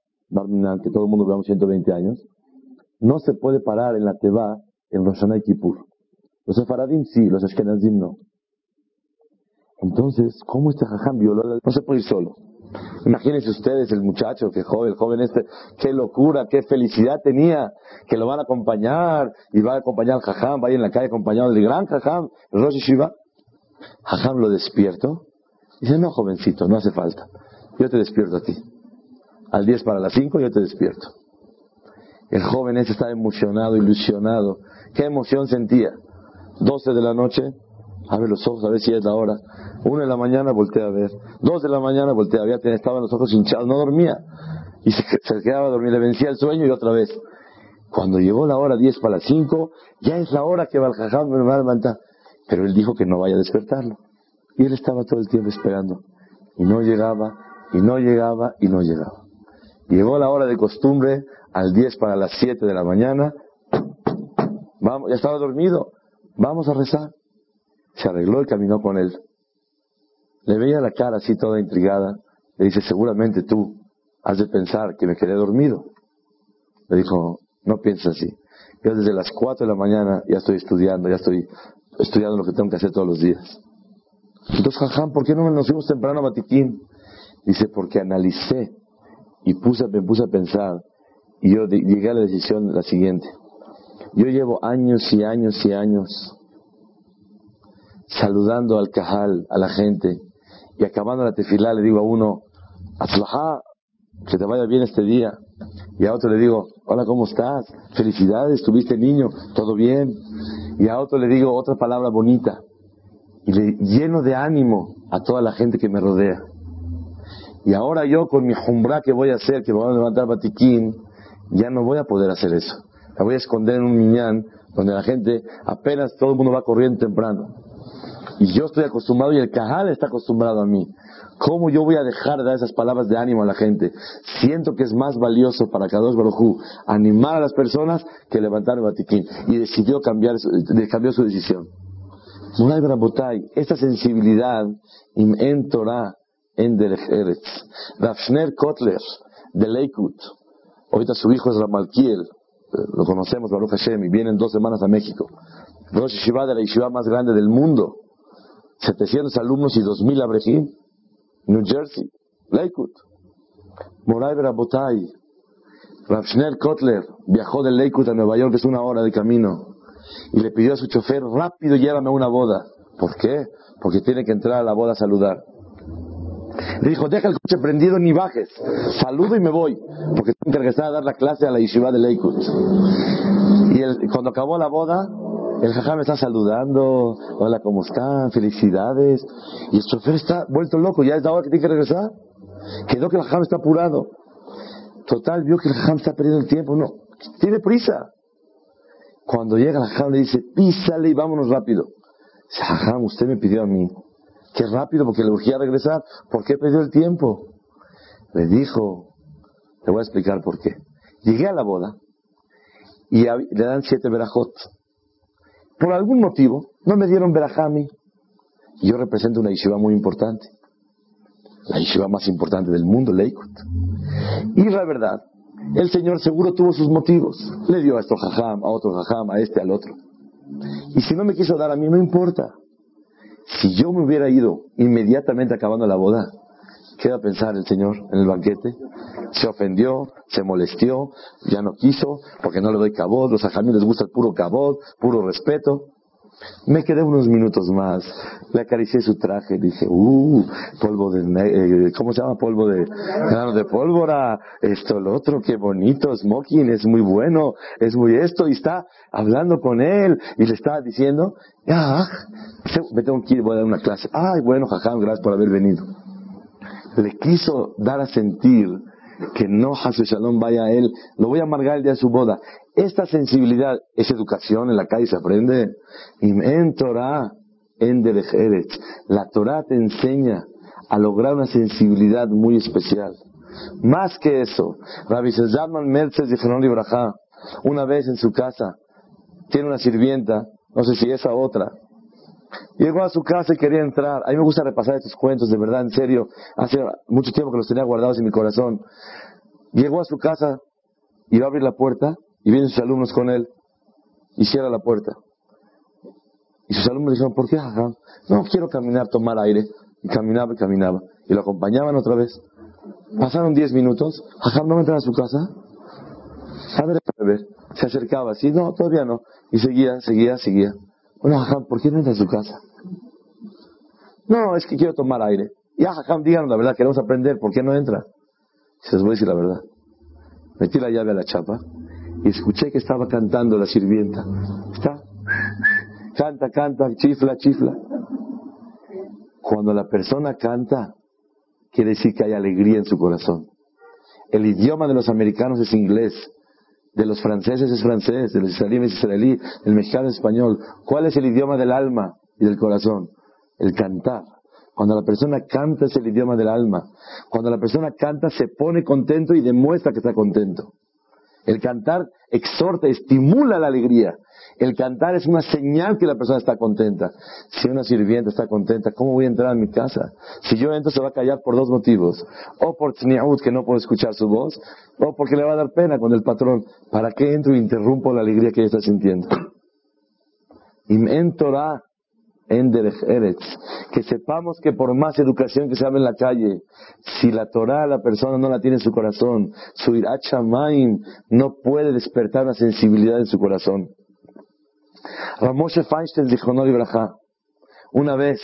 que todo el mundo veamos 120 años, no se puede parar en la Teba en Rosh y Kippur. Los Sefaradim sí, los Ashkenazim no. Entonces, ¿cómo este jajam violó la... No se puede ir solo. Imagínense ustedes el muchacho, que joven, el joven este, qué locura, qué felicidad tenía, que lo van a acompañar, y va a acompañar al jajam, va a ir en la calle acompañado del gran jajam, Rosh Shiva. Jajam lo despierto, dice, no jovencito, no hace falta, yo te despierto a ti. Al 10 para las 5 yo te despierto. El joven este estaba emocionado, ilusionado. ¿Qué emoción sentía? 12 de la noche, abre los ojos a ver si es la hora. Una de la mañana voltea a ver. Dos de la mañana voltea a ver. Estaban los ojos hinchados, no dormía. Y se, quedaba a dormir, le vencía el sueño y otra vez. Cuando llegó la hora 10 para las 5, ya es la hora que Baljajam me va a levantar. Pero él dijo que no vaya a despertarlo. Y él estaba todo el tiempo esperando. Y no llegaba, y no llegaba, y no llegaba. Llegó la hora de costumbre, al 10 para las 7 de la mañana. Ya estaba dormido. Vamos a rezar se arregló y caminó con él. Le veía la cara así toda intrigada. Le dice, seguramente tú has de pensar que me quedé dormido. Le dijo, no pienses así. Yo desde las 4 de la mañana ya estoy estudiando, ya estoy estudiando lo que tengo que hacer todos los días. Entonces, Jajam, ¿por qué no nos fuimos temprano a Batiquín? Dice, porque analicé y me puse a pensar y yo llegué a la decisión la siguiente. Yo llevo años y años y años saludando al cajal, a la gente, y acabando la tefilá le digo a uno, Atzlajá, que te vaya bien este día. Y a otro le digo, hola, ¿cómo estás? Felicidades, tuviste niño, todo bien. Y a otro le digo otra palabra bonita. Y le lleno de ánimo a toda la gente que me rodea. Y ahora yo con mi jumbra que voy a hacer, que voy a levantar batiquín, ya no voy a poder hacer eso. La voy a esconder en un miñán donde la gente apenas todo el mundo va corriendo temprano. Y yo estoy acostumbrado y el cajal está acostumbrado a mí. ¿Cómo yo voy a dejar de dar esas palabras de ánimo a la gente? Siento que es más valioso para Kadosh Barujú animar a las personas que levantar el batiquín. Y decidió cambiar, cambió su decisión. esta sensibilidad en Torah, en Derech Eretz. Rafshner Kotler, de Leikut. Ahorita su hijo es Ramalkiel. Lo conocemos, Baruch Hashem, y vienen dos semanas a México. Rosh Yeshiva de la Yeshiva más grande del mundo. 700 alumnos y 2000 abrejim. New Jersey, Lakewood. Moray Berabotay. Rafshnel Kotler viajó de Lakewood a Nueva York, es una hora de camino. Y le pidió a su chofer, rápido llévame a una boda. ¿Por qué? Porque tiene que entrar a la boda a saludar. Le dijo, deja el coche prendido ni bajes. Saludo y me voy. Porque tengo que regresar a dar la clase a la yeshiva de Lakewood. Y cuando acabó la boda, el jajá está saludando, hola, ¿cómo están? Felicidades. Y el chofer está vuelto loco, ya es la hora que tiene que regresar. Quedó que el jajam está apurado. Total, vio que el jajam está perdiendo el tiempo. No, tiene prisa. Cuando llega el jajam le dice, písale y vámonos rápido. Dice, jajam, usted me pidió a mí. Qué rápido, porque le urgía regresar. ¿Por qué perdió el tiempo? Le dijo, Te voy a explicar por qué. Llegué a la boda y le dan siete verajot. Por algún motivo no me dieron verajami. Yo represento una yeshiva muy importante. La yeshiva más importante del mundo, Leikut. Y la verdad, el Señor seguro tuvo sus motivos. Le dio a esto jajam, a otro jajam, a este, al otro. Y si no me quiso dar a mí, no importa. Si yo me hubiera ido inmediatamente acabando la boda, ¿qué va a pensar el Señor en el banquete? Se ofendió, se molestió, ya no quiso, porque no le doy cabot, los ajamí les gusta el puro cabot, puro respeto. Me quedé unos minutos más, le acaricié su traje, dije, uh, polvo de, eh, ¿cómo se llama? Polvo de, claro, de pólvora, esto, lo otro, qué bonito, smoking, es muy bueno, es muy esto, y está hablando con él, y le estaba diciendo, ah, me tengo que ir, voy a dar una clase, ay, bueno, jajam, gracias por haber venido. Le quiso dar a sentir que no Hasu Shalom vaya a él, lo voy a amargar el día de su boda. Esta sensibilidad es educación, en la calle se aprende. En Torah, en La Torah te enseña a lograr una sensibilidad muy especial. Más que eso, Rabbi Zalman Merces de Ibrahá, una vez en su casa, tiene una sirvienta, no sé si esa otra, Llegó a su casa y quería entrar. A mí me gusta repasar estos cuentos, de verdad, en serio. Hace mucho tiempo que los tenía guardados en mi corazón. Llegó a su casa va a abrir la puerta y vienen sus alumnos con él y cierra la puerta. Y sus alumnos dijeron, ¿por qué, No, quiero caminar, tomar aire. Y caminaba y caminaba. Y lo acompañaban otra vez. Pasaron diez minutos. Jajam no entra a su casa. A ver, a ver. Se acercaba así. No, todavía no. Y seguía, seguía, seguía. Bueno, Jajam, ¿por qué no entra a su casa? No, es que quiero tomar aire. Ya, Jajam, díganos la verdad, queremos aprender. ¿Por qué no entra? Se les voy a decir la verdad. Metí la llave a la chapa y escuché que estaba cantando la sirvienta. Está. Canta, canta, chifla, chifla. Cuando la persona canta, quiere decir que hay alegría en su corazón. El idioma de los americanos es inglés, de los franceses es francés, de los israelíes es israelí, el mexicano es español. ¿Cuál es el idioma del alma y del corazón? El cantar. Cuando la persona canta es el idioma del alma. Cuando la persona canta se pone contento y demuestra que está contento. El cantar exhorta, estimula la alegría. El cantar es una señal que la persona está contenta. Si una sirvienta está contenta, ¿cómo voy a entrar a mi casa? Si yo entro se va a callar por dos motivos. O por tzniaut, que no puedo escuchar su voz, o porque le va a dar pena con el patrón. ¿Para qué entro e interrumpo la alegría que ella está sintiendo? en Torah, en Eretz. Que sepamos que por más educación que se habla en la calle, si la Torah la persona no la tiene en su corazón, su irachamain no puede despertar una sensibilidad en su corazón. Ramoshe Feinstein dijo, no una vez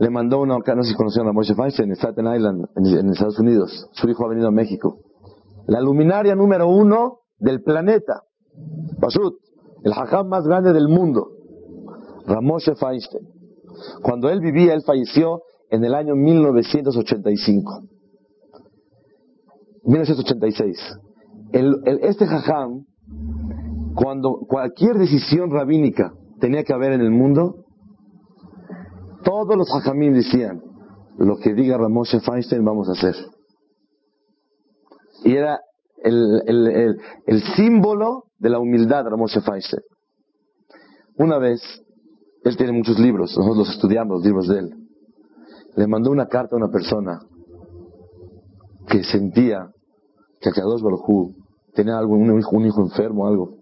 le mandó una, no sé si conocían a Moshe Feinstein en Staten Island, en, Estados Unidos. Su hijo ha venido a México. La luminaria número uno del planeta. Basut el hajam más grande del mundo, Ramoshe Feinstein. Cuando él vivía, él falleció en el año 1985. 1986. este hajam, cuando cualquier decisión rabínica tenía que haber en el mundo, todos los hajamim decían, lo que diga Ramoshe Feinstein vamos a hacer. Y era el, símbolo de la humildad de Ramoshe Feinstein. Una vez, él tiene muchos libros, nosotros los estudiamos, los libros de él. Le mandó una carta a una persona que sentía que Akadosh Baruj tenía algo, un hijo, un hijo enfermo, algo,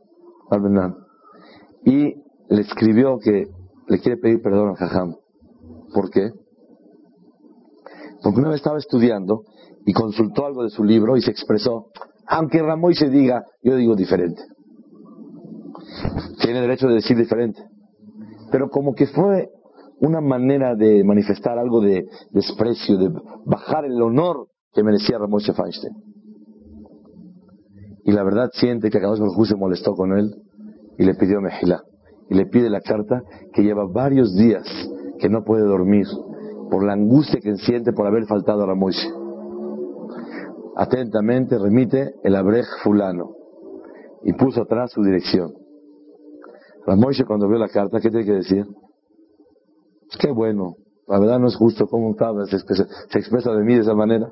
y le escribió que le quiere pedir perdón a Jajam. ¿Por qué? Porque una vez estaba estudiando y consultó algo de su libro y se expresó, aunque Ramoy se diga, yo digo diferente. Tiene derecho de decir diferente. Pero como que fue una manera de manifestar algo de desprecio, de bajar el honor que merecía Ramón Feinstein. Y la verdad siente que Akadosh Baruj se molestó con él y le pidió mejila. Y le pide la carta que lleva varios días que no puede dormir por la angustia que siente por haber faltado a Ramón atentamente remite el abrej fulano y puso atrás su dirección. Ramoshe cuando vio la carta, ¿qué tiene que decir? Qué bueno, la verdad no es justo cómo se expresa, se expresa de mí de esa manera.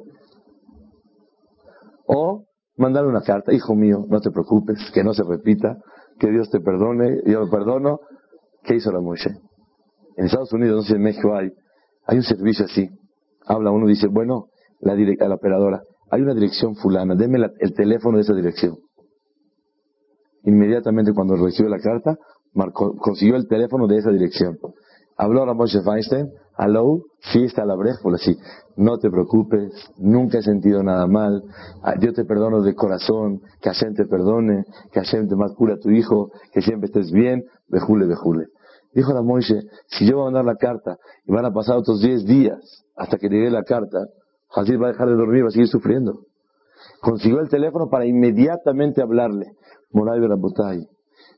O mandarle una carta, hijo mío, no te preocupes, que no se repita, que Dios te perdone, yo lo perdono. ¿Qué hizo la Moshe? En Estados Unidos, no sé en México hay, hay un servicio así. Habla uno, dice, bueno, la, la operadora, hay una dirección fulana, deme el teléfono de esa dirección. Inmediatamente cuando recibió la carta, consiguió el teléfono de esa dirección. Habló a Moshe Feinstein, hello, sí está la brejula, sí. No te preocupes, nunca he sentido nada mal. Yo te perdono de corazón, que Hashem te perdone, que Hashem te más cura a tu hijo, que siempre estés bien, bejule, bejule. Dijo la Moshe, si yo voy a mandar la carta y van a pasar otros 10 días hasta que llegue la carta, Hazir va a dejar de dormir, va a seguir sufriendo. Consiguió el teléfono para inmediatamente hablarle. Moray Berabotay,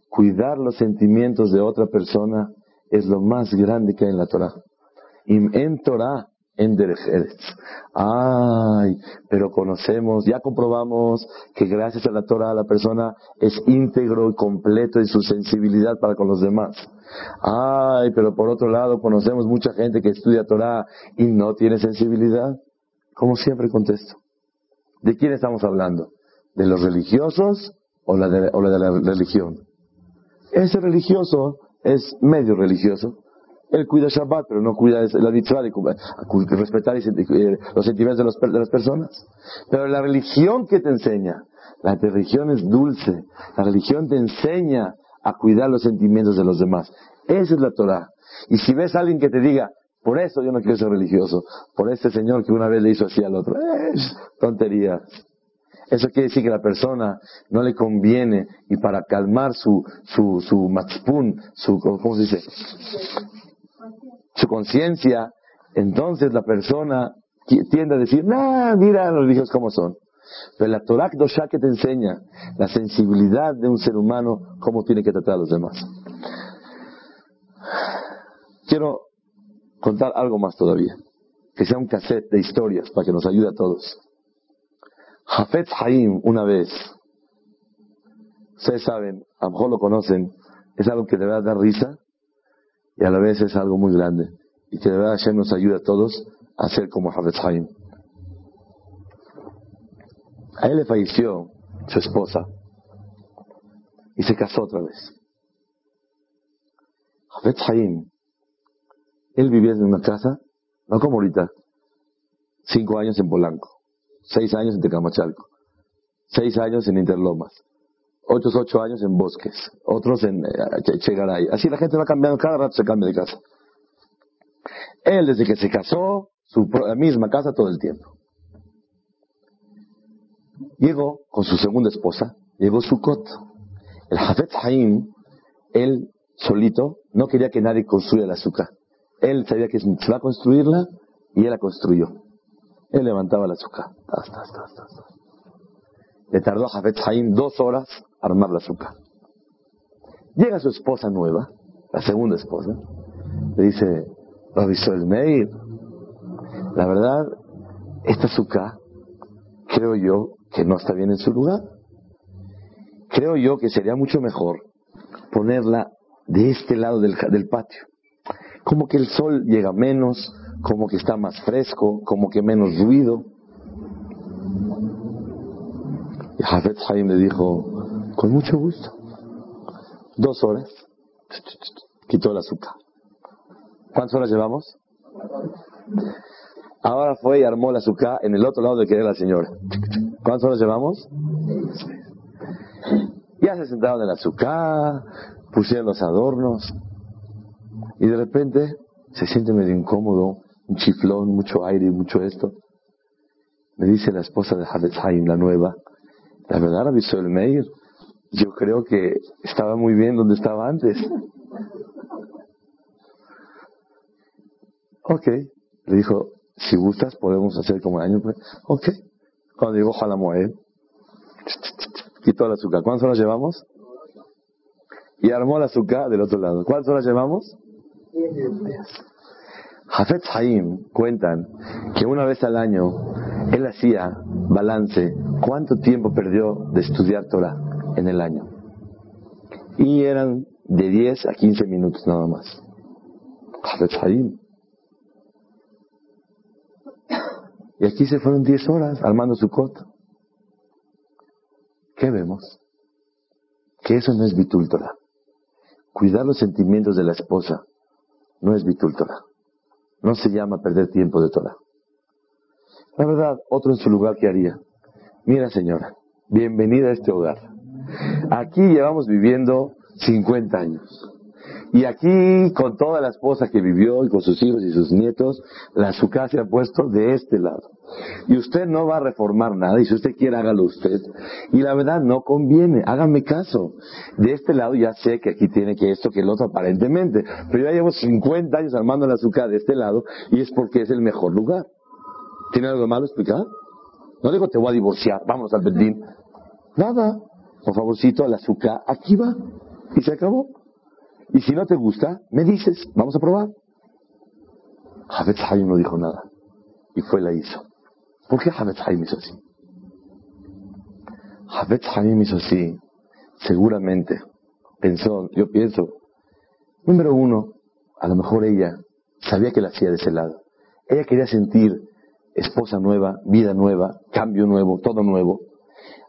cuidar los sentimientos de otra persona es lo más grande que hay en la Torah. En Torah, en Ay, pero conocemos, ya comprobamos que gracias a la Torah la persona es íntegro y completo en su sensibilidad para con los demás. Ay, pero por otro lado conocemos mucha gente que estudia Torah y no tiene sensibilidad. Como siempre contesto. ¿De quién estamos hablando? ¿De los religiosos o la de, la, religión? Ese religioso es medio religioso. Él cuida Shabbat, pero no cuida la mitzvah de respetar los sentimientos de, los, de las personas. Pero la religión que te enseña, la religión es dulce, la religión te enseña a cuidar los sentimientos de los demás. Esa es la Torah. Y si ves a alguien que te diga, por eso yo no quiero ser religioso, por este señor que una vez le hizo así al otro, es tontería. Eso quiere decir que la persona no le conviene y para calmar su, su, su su, ¿cómo se dice? Su conciencia, entonces la persona tiende a decir, nah, mira los religiosos cómo son. Pero la Torah Dosha que te enseña la sensibilidad de un ser humano, cómo tiene que tratar a los demás. Quiero contar algo más todavía, que sea un cassette de historias para que nos ayude a todos. Jafet Haim, una vez, ustedes saben, a lo mejor lo conocen, es algo que debe dar risa y a la vez es algo muy grande y que de verdad Hashem nos ayuda a todos a ser como Jafet Haim. A él le falleció su esposa y se casó otra vez. Jafet Haim, él vivía en una casa, no como ahorita, cinco años en Polanco seis años en Tecamachalco, seis años en Interlomas, otros ocho años en Bosques, otros en eh, Chegaray. Así la gente va cambiando, cada rato se cambia de casa. Él desde que se casó, su misma casa todo el tiempo. Llegó con su segunda esposa, llegó Sukkot. El Hafez Haim, él solito, no quería que nadie construya la azúcar. Él sabía que se va a construirla y él la construyó. Él levantaba la azúcar. Le tardó a Jafet dos horas armar la azúcar. Llega su esposa nueva, la segunda esposa, le dice, revisó el mail. La verdad, esta azúcar, creo yo que no está bien en su lugar. Creo yo que sería mucho mejor ponerla de este lado del patio. Como que el sol llega menos, como que está más fresco, como que menos ruido. Y Hafez Haim le dijo, con mucho gusto. Dos horas, quitó el azúcar. ¿Cuántas horas llevamos? Ahora fue y armó el azúcar en el otro lado de que era la señora. ¿Cuántas horas llevamos? Ya se sentaron en el azúcar, pusieron los adornos y de repente se siente medio incómodo un chiflón, mucho aire y mucho esto. Me dice la esposa de Haim, la nueva, la verdad, avisó el Meir, yo creo que estaba muy bien donde estaba antes. Ok, le dijo, si gustas podemos hacer como el año. Pues. Ok, cuando llegó Jalamoel, quitó el azúcar. ¿Cuántas horas llevamos? Y armó el azúcar del otro lado. ¿Cuántas horas llevamos? Hafez Haim cuentan que una vez al año él hacía balance cuánto tiempo perdió de estudiar Torah en el año. Y eran de 10 a 15 minutos nada más. Hafez Haim. Y aquí se fueron 10 horas armando su cota. ¿Qué vemos? Que eso no es Bitul Torah. Cuidar los sentimientos de la esposa no es Bitul Torah. No se llama perder tiempo de Torah. La verdad, otro en su lugar, ¿qué haría? Mira, señora, bienvenida a este hogar. Aquí llevamos viviendo 50 años. Y aquí, con toda la esposa que vivió y con sus hijos y sus nietos, la azúcar se ha puesto de este lado. Y usted no va a reformar nada, y si usted quiere, hágalo usted. Y la verdad, no conviene, hágame caso. De este lado ya sé que aquí tiene que esto, que el otro aparentemente. Pero ya llevo 50 años armando la azúcar de este lado, y es porque es el mejor lugar. ¿Tiene algo malo explicar? No digo te voy a divorciar, vamos al Bedín. Nada. Por favorcito, el azúcar, aquí va. Y se acabó. Y si no te gusta, me dices, vamos a probar. Havetz Haim no dijo nada. Y fue la hizo. ¿Por qué Havetz Haim hizo así? Havetz Haim hizo así. Seguramente pensó, yo pienso, número uno, a lo mejor ella sabía que la hacía de ese lado. Ella quería sentir esposa nueva, vida nueva, cambio nuevo, todo nuevo.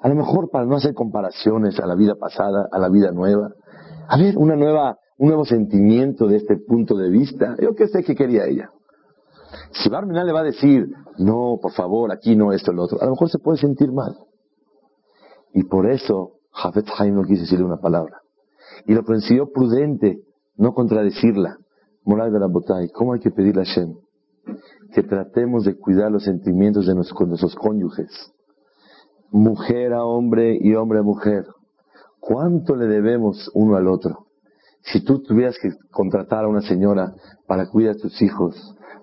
A lo mejor para no hacer comparaciones a la vida pasada, a la vida nueva. A ver, una nueva, un nuevo sentimiento de este punto de vista. Yo qué sé qué quería ella. Si Barmenal le va a decir, no, por favor, aquí no, esto, lo otro, a lo mejor se puede sentir mal. Y por eso Jafet Haim no quiso decirle una palabra. Y lo consideró prudente no contradecirla. Moral de la Botay, ¿cómo hay que pedirle a Hashem? Que tratemos de cuidar los sentimientos de nuestros cónyuges. Mujer a hombre y hombre a mujer. ¿Cuánto le debemos uno al otro? Si tú tuvieras que contratar a una señora para cuidar a tus hijos,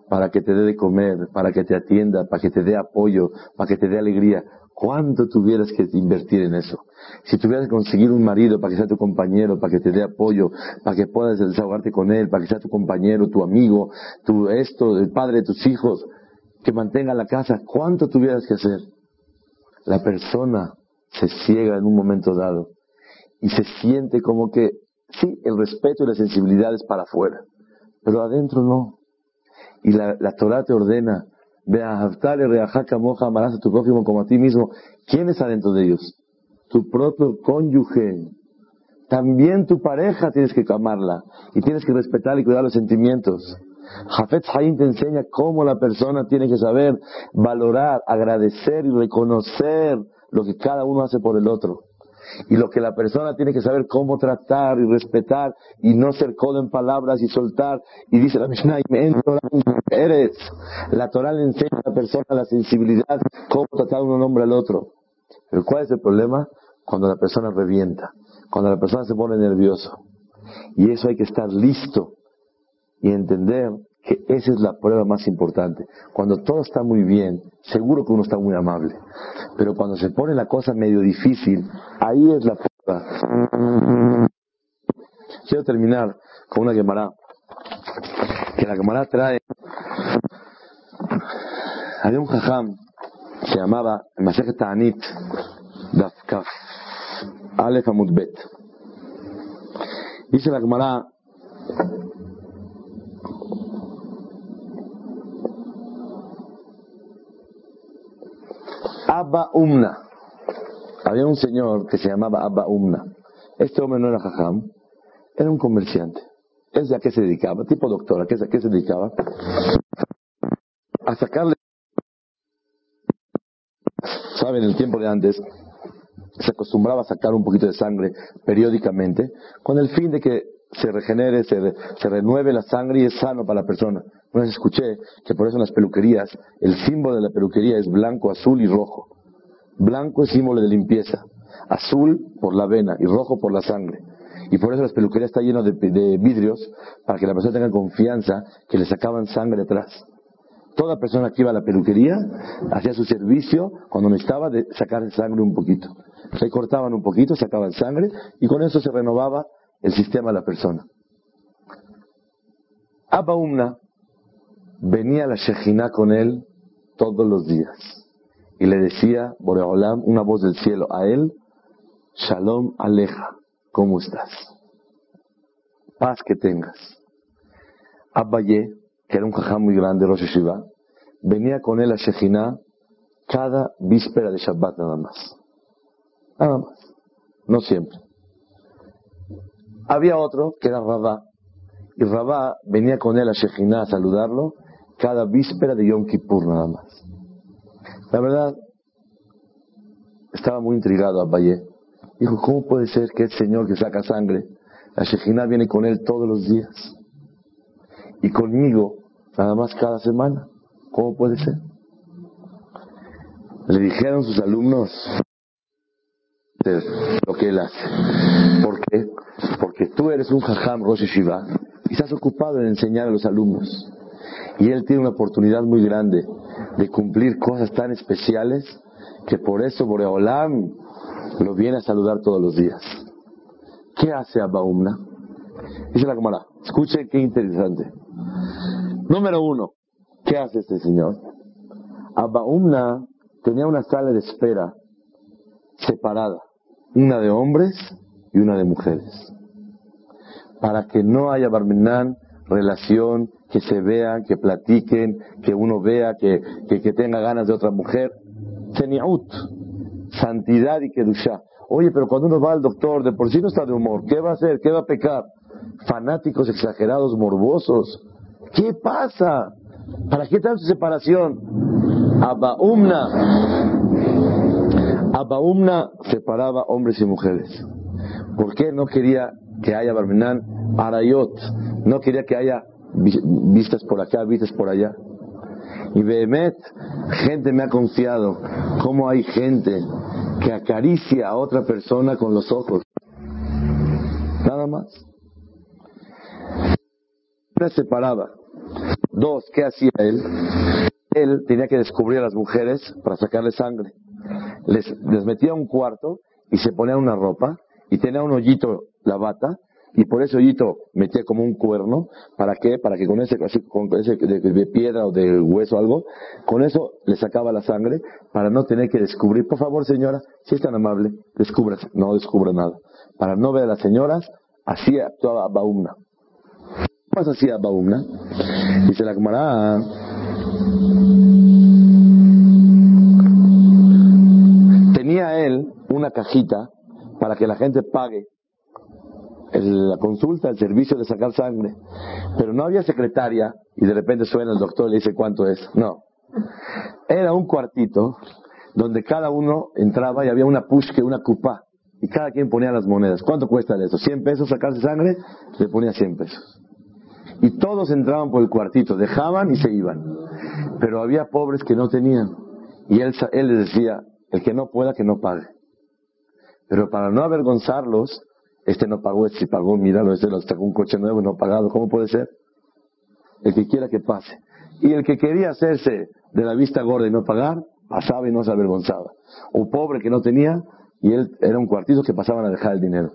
para que te dé de comer, para que te atienda, para que te dé apoyo, para que te dé alegría, ¿cuánto tuvieras que invertir en eso? Si tuvieras que conseguir un marido para que sea tu compañero, para que te dé apoyo, para que puedas desahogarte con él, para que sea tu compañero, tu amigo, tu esto, el padre de tus hijos, que mantenga la casa, ¿cuánto tuvieras que hacer? La persona se ciega en un momento dado y se siente como que Sí, el respeto y la sensibilidad es para afuera, pero adentro no. Y la, la Torah te ordena, ve a moja, amarás a tu prójimo como a ti mismo. ¿Quién es adentro de ellos? Tu propio cónyuge. También tu pareja tienes que amarla y tienes que respetar y cuidar los sentimientos. Jafet te enseña cómo la persona tiene que saber valorar, agradecer y reconocer lo que cada uno hace por el otro. Y lo que la persona tiene que saber cómo tratar y respetar y no ser codo en palabras y soltar. Y dice la Mishnah, eres. La Torah le enseña a la persona la sensibilidad, cómo tratar un hombre al otro. Pero ¿cuál es el problema? Cuando la persona revienta, cuando la persona se pone nervioso. Y eso hay que estar listo y entender que esa es la prueba más importante. Cuando todo está muy bien, seguro que uno está muy amable. Pero cuando se pone la cosa medio difícil, ahí es la prueba. Quiero terminar con una Gemara. Que la Gemara trae. Había un jajam, se llamaba Masej Ta'anit Dafkaf, Aleph Amudbet. Dice la Gemara, Abba Umna. Había un señor que se llamaba Abba Umna. Este hombre no era jajam, era un comerciante. ¿Es a qué se dedicaba? Tipo doctora, ¿a qué, se dedicaba? A sacarle. ¿Saben? En el tiempo de antes se acostumbraba a sacar un poquito de sangre periódicamente con el fin de que se regenere, se, se, renueve la sangre y es sano para la persona. Una vez escuché que por eso en las peluquerías el símbolo de la peluquería es blanco, azul y rojo. Blanco es símbolo de limpieza, azul por la vena y rojo por la sangre. Y por eso las peluquerías están llenas de, vidrios para que la persona tenga confianza que le sacaban sangre atrás. Toda persona que iba a la peluquería hacía su servicio cuando necesitaba de sacar sangre un poquito. Se cortaban un poquito, sacaban sangre y con eso se renovaba el sistema de la persona. Abba Umna venía la Shejina con él todos los días y le decía, Boreolam, una voz del cielo a él, Shalom Aleja, ¿cómo estás? Paz que tengas. Ye, que era un jajá muy grande, Rosh Shiva, venía con él a Shejina cada víspera de Shabbat nada más. Nada más. no siempre. Había otro que era Rabá, y Rabá venía con él a Shekhinah a saludarlo cada víspera de Yom Kippur nada más. La verdad, estaba muy intrigado a Valle. Dijo, ¿cómo puede ser que el Señor que saca sangre, la Shekhinah viene con él todos los días? Y conmigo, nada más cada semana. ¿Cómo puede ser? Le dijeron sus alumnos lo que él hace. Porque tú eres un jajam Rosh Shiva y estás ocupado en enseñar a los alumnos. Y él tiene una oportunidad muy grande de cumplir cosas tan especiales que por eso Boreolam lo viene a saludar todos los días. ¿Qué hace Abaumna? Dice la cámara, escuche qué interesante. Número uno, ¿qué hace este señor? Abaumna tenía una sala de espera separada, una de hombres y una de mujeres, para que no haya barmenán relación, que se vean, que platiquen, que uno vea, que, que, tenga ganas de otra mujer. Teniaut, santidad y kedusha. Oye, pero cuando uno va al doctor, de por sí no está de humor, ¿qué va a hacer? ¿Qué va a pecar? Fanáticos exagerados, morbosos. ¿Qué pasa? ¿Para qué tanta separación? Abaumna. Abaumna separaba hombres y mujeres. ¿Por qué no quería que haya Barmenán Arayot? No quería que haya vistas por acá, vistas por allá. Y Behemet, gente me ha confiado cómo hay gente que acaricia a otra persona con los ojos. Nada más. Se separaba. Dos, ¿qué hacía él? Él tenía que descubrir a las mujeres para sacarle sangre. Les, les metía un cuarto y se ponía una ropa y tenía un hoyito la bata y por ese hoyito metía como un cuerno, ¿para qué? Para que con ese, con ese de, piedra o de hueso o algo, con eso le sacaba la sangre para no tener que descubrir, por favor señora, si es tan amable, descubra, no descubra nada. Para no ver a las señoras, así actuaba Baumna. ¿Qué hacía Baumna? Dice la camarada, tenía él una cajita para que la gente pague la consulta, el servicio de sacar sangre. Pero no había secretaria y de repente suena el doctor y le dice cuánto es. No. Era un cuartito donde cada uno entraba y había una pushke, una cupa. Y cada quien ponía las monedas. ¿Cuánto cuesta eso? ¿100 pesos sacarse sangre? Le ponía 100 pesos. Y todos entraban por el cuartito, dejaban y se iban. Pero había pobres que no tenían. Y él, él les decía, el que no pueda, que no pague. Pero para no avergonzarlos, este no pagó, este pagó, míralo, este lo sacó un coche nuevo no pagado. ¿Cómo puede ser? El que quiera que pase. Y el que quería hacerse de la vista gorda y no pagar, pasaba y no se avergonzaba. Un pobre que no tenía, y él era un cuartito que pasaban a dejar el dinero.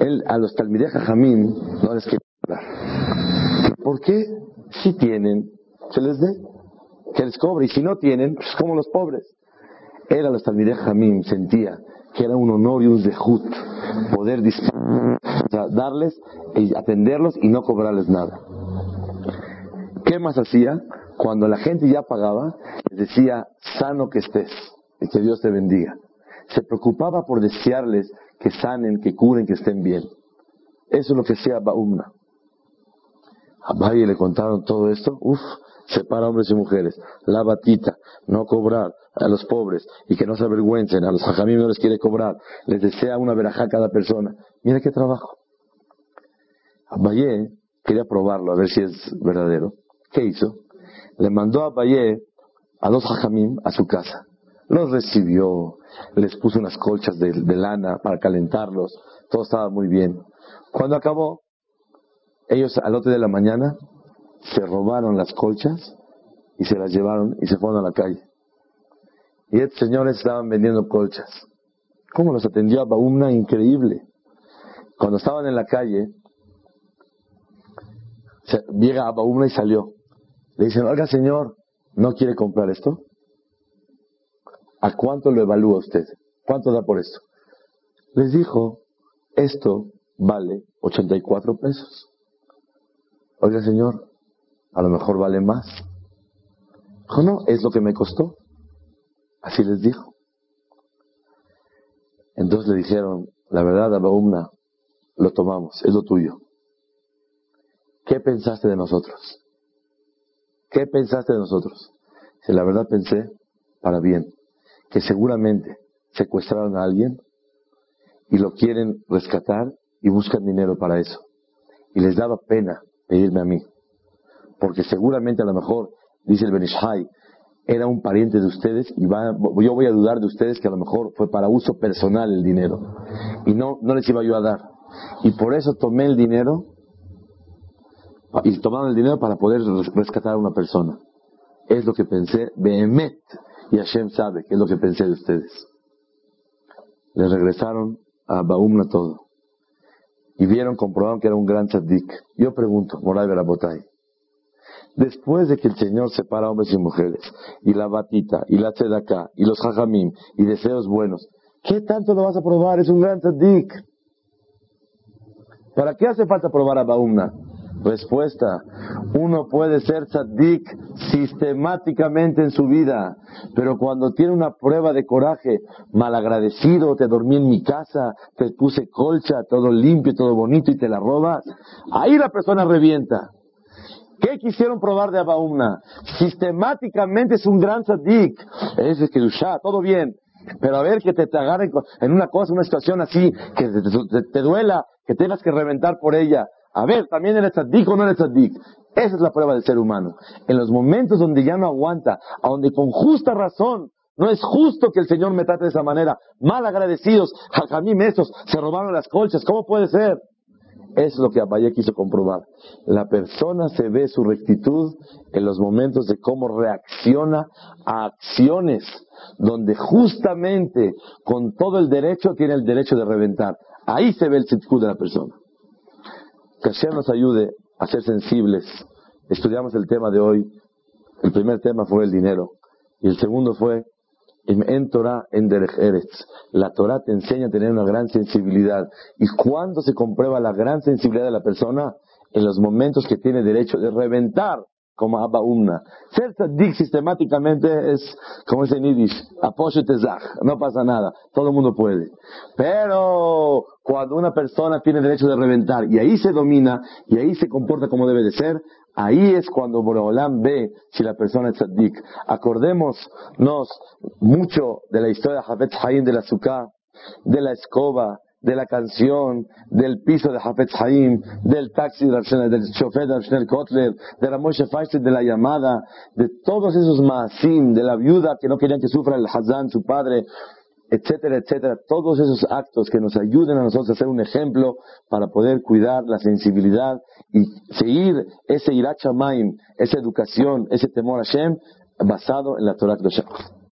Él a los Talmideh Jamín no les quería hablar. ¿Por qué? Si tienen, se les dé, que les cobre. Y si no tienen, pues como los pobres. Él a los Talmideh Jamín sentía que era un honor y un zehut poder darles y atenderlos y no cobrarles nada. ¿Qué más hacía? Cuando la gente ya pagaba, les decía, sano que estés y que Dios te bendiga. Se preocupaba por desearles que sanen, que curen, que estén bien. Eso es lo que hacía Baumna. A Baye le contaron todo esto, uff, separa hombres y mujeres, la batita, no cobrar a los pobres y que no se avergüencen, a los hajamim no les quiere cobrar, les desea una verajá cada persona. Mira qué trabajo. Abayé quería probarlo, a ver si es verdadero. ¿Qué hizo? Le mandó a Abayé a dos hajamim a su casa. Los recibió, les puso unas colchas de, lana para calentarlos, todo estaba muy bien. Cuando acabó, ellos al otro de la mañana se robaron las colchas y se las llevaron y se fueron a la calle. Y estos señores estaban vendiendo colchas. ¿Cómo los atendió a Baumna? Increíble. Cuando estaban en la calle, llega a Baumna y salió. Le dicen, oiga señor, ¿no quiere comprar esto? ¿A cuánto lo evalúa usted? ¿Cuánto da por esto? Les dijo, esto vale 84 pesos. Oiga señor, a lo mejor vale más. Dijo, no, es lo que me costó. Así les dijo. Entonces le dijeron, la verdad, Abaumna, lo tomamos, es lo tuyo. ¿Qué pensaste de nosotros? ¿Qué pensaste de nosotros? Si la verdad pensé para bien, que seguramente secuestraron a alguien y lo quieren rescatar y buscan dinero para eso. Y les daba pena pedirme a mí, porque seguramente a lo mejor, dice el Benishai, era un pariente de ustedes y yo voy a dudar de ustedes que a lo mejor fue para uso personal el dinero y no, no les iba yo a dar. Y por eso tomé el dinero y tomaron el dinero para poder rescatar a una persona. Es lo que pensé, Behemet, y Hashem sabe que es lo que pensé de ustedes. Le regresaron a Baumna todo. Y vieron, comprobaron que era un gran tzaddik. Yo pregunto, Moray Berabotay, después de que el Señor separa hombres y mujeres, y la batita, y la tzedakah, y los jajamim, y deseos buenos, ¿qué tanto lo vas a probar? Es un gran tzaddik. ¿Para qué hace falta probar a Baumna? Respuesta, uno puede ser tzaddik sistemáticamente en su vida, pero cuando tiene una prueba de coraje, malagradecido, te dormí en mi casa, te puse colcha, todo limpio, todo bonito y te la robas, ahí la persona revienta. ¿Qué quisieron probar de Abaumna? Sistemáticamente es un gran tzaddik. Es que todo bien. Pero a ver que te, te agarren en una cosa, una situación así, que te, duela, que tengas que reventar por ella. A ver, también eres tzaddik o no eres tzaddik. Esa es la prueba del ser humano. En los momentos donde ya no aguanta, a donde con justa razón no es justo que el Señor me trate de esa manera. Mal agradecidos, jajamim esos, se robaron las colchas. ¿Cómo puede ser? Es lo que Abaye quiso comprobar. La persona se ve su rectitud en los momentos de cómo reacciona a acciones donde justamente con todo el derecho tiene el derecho de reventar. Ahí se ve el sitku de la persona. Que Hashem nos ayude a ser sensibles. Estudiamos el tema de hoy. El primer tema fue el dinero. Y el segundo fue en Torah, en. La Torah te enseña a tener una gran sensibilidad. ¿Y cuándo se comprueba la gran sensibilidad de la persona? En los momentos que tiene derecho de reventar como Abba Umna. Ser tzaddik sistemáticamente es, como dice en Yiddish, no pasa nada, todo el mundo puede. Pero cuando una persona tiene derecho de reventar y ahí se domina y ahí se comporta como debe de ser, ahí es cuando Boreolam ve si la persona es tzaddik. Acordémonos mucho de la historia de Jafet Haim de la Sukkah, de la escoba, de la canción, del piso de Hafetz Haim, del taxi del chofer de Abshnel Kotler, de la Moshe Feinstein de la llamada, de todos esos maasim, de la viuda que no querían que sufra el Hazán, su padre, etcétera, etcétera. Todos esos actos que nos ayuden a nosotros a ser un ejemplo para poder cuidar la sensibilidad y seguir ese Irachamaim, esa educación, ese temor a Hashem, basado en la Torah de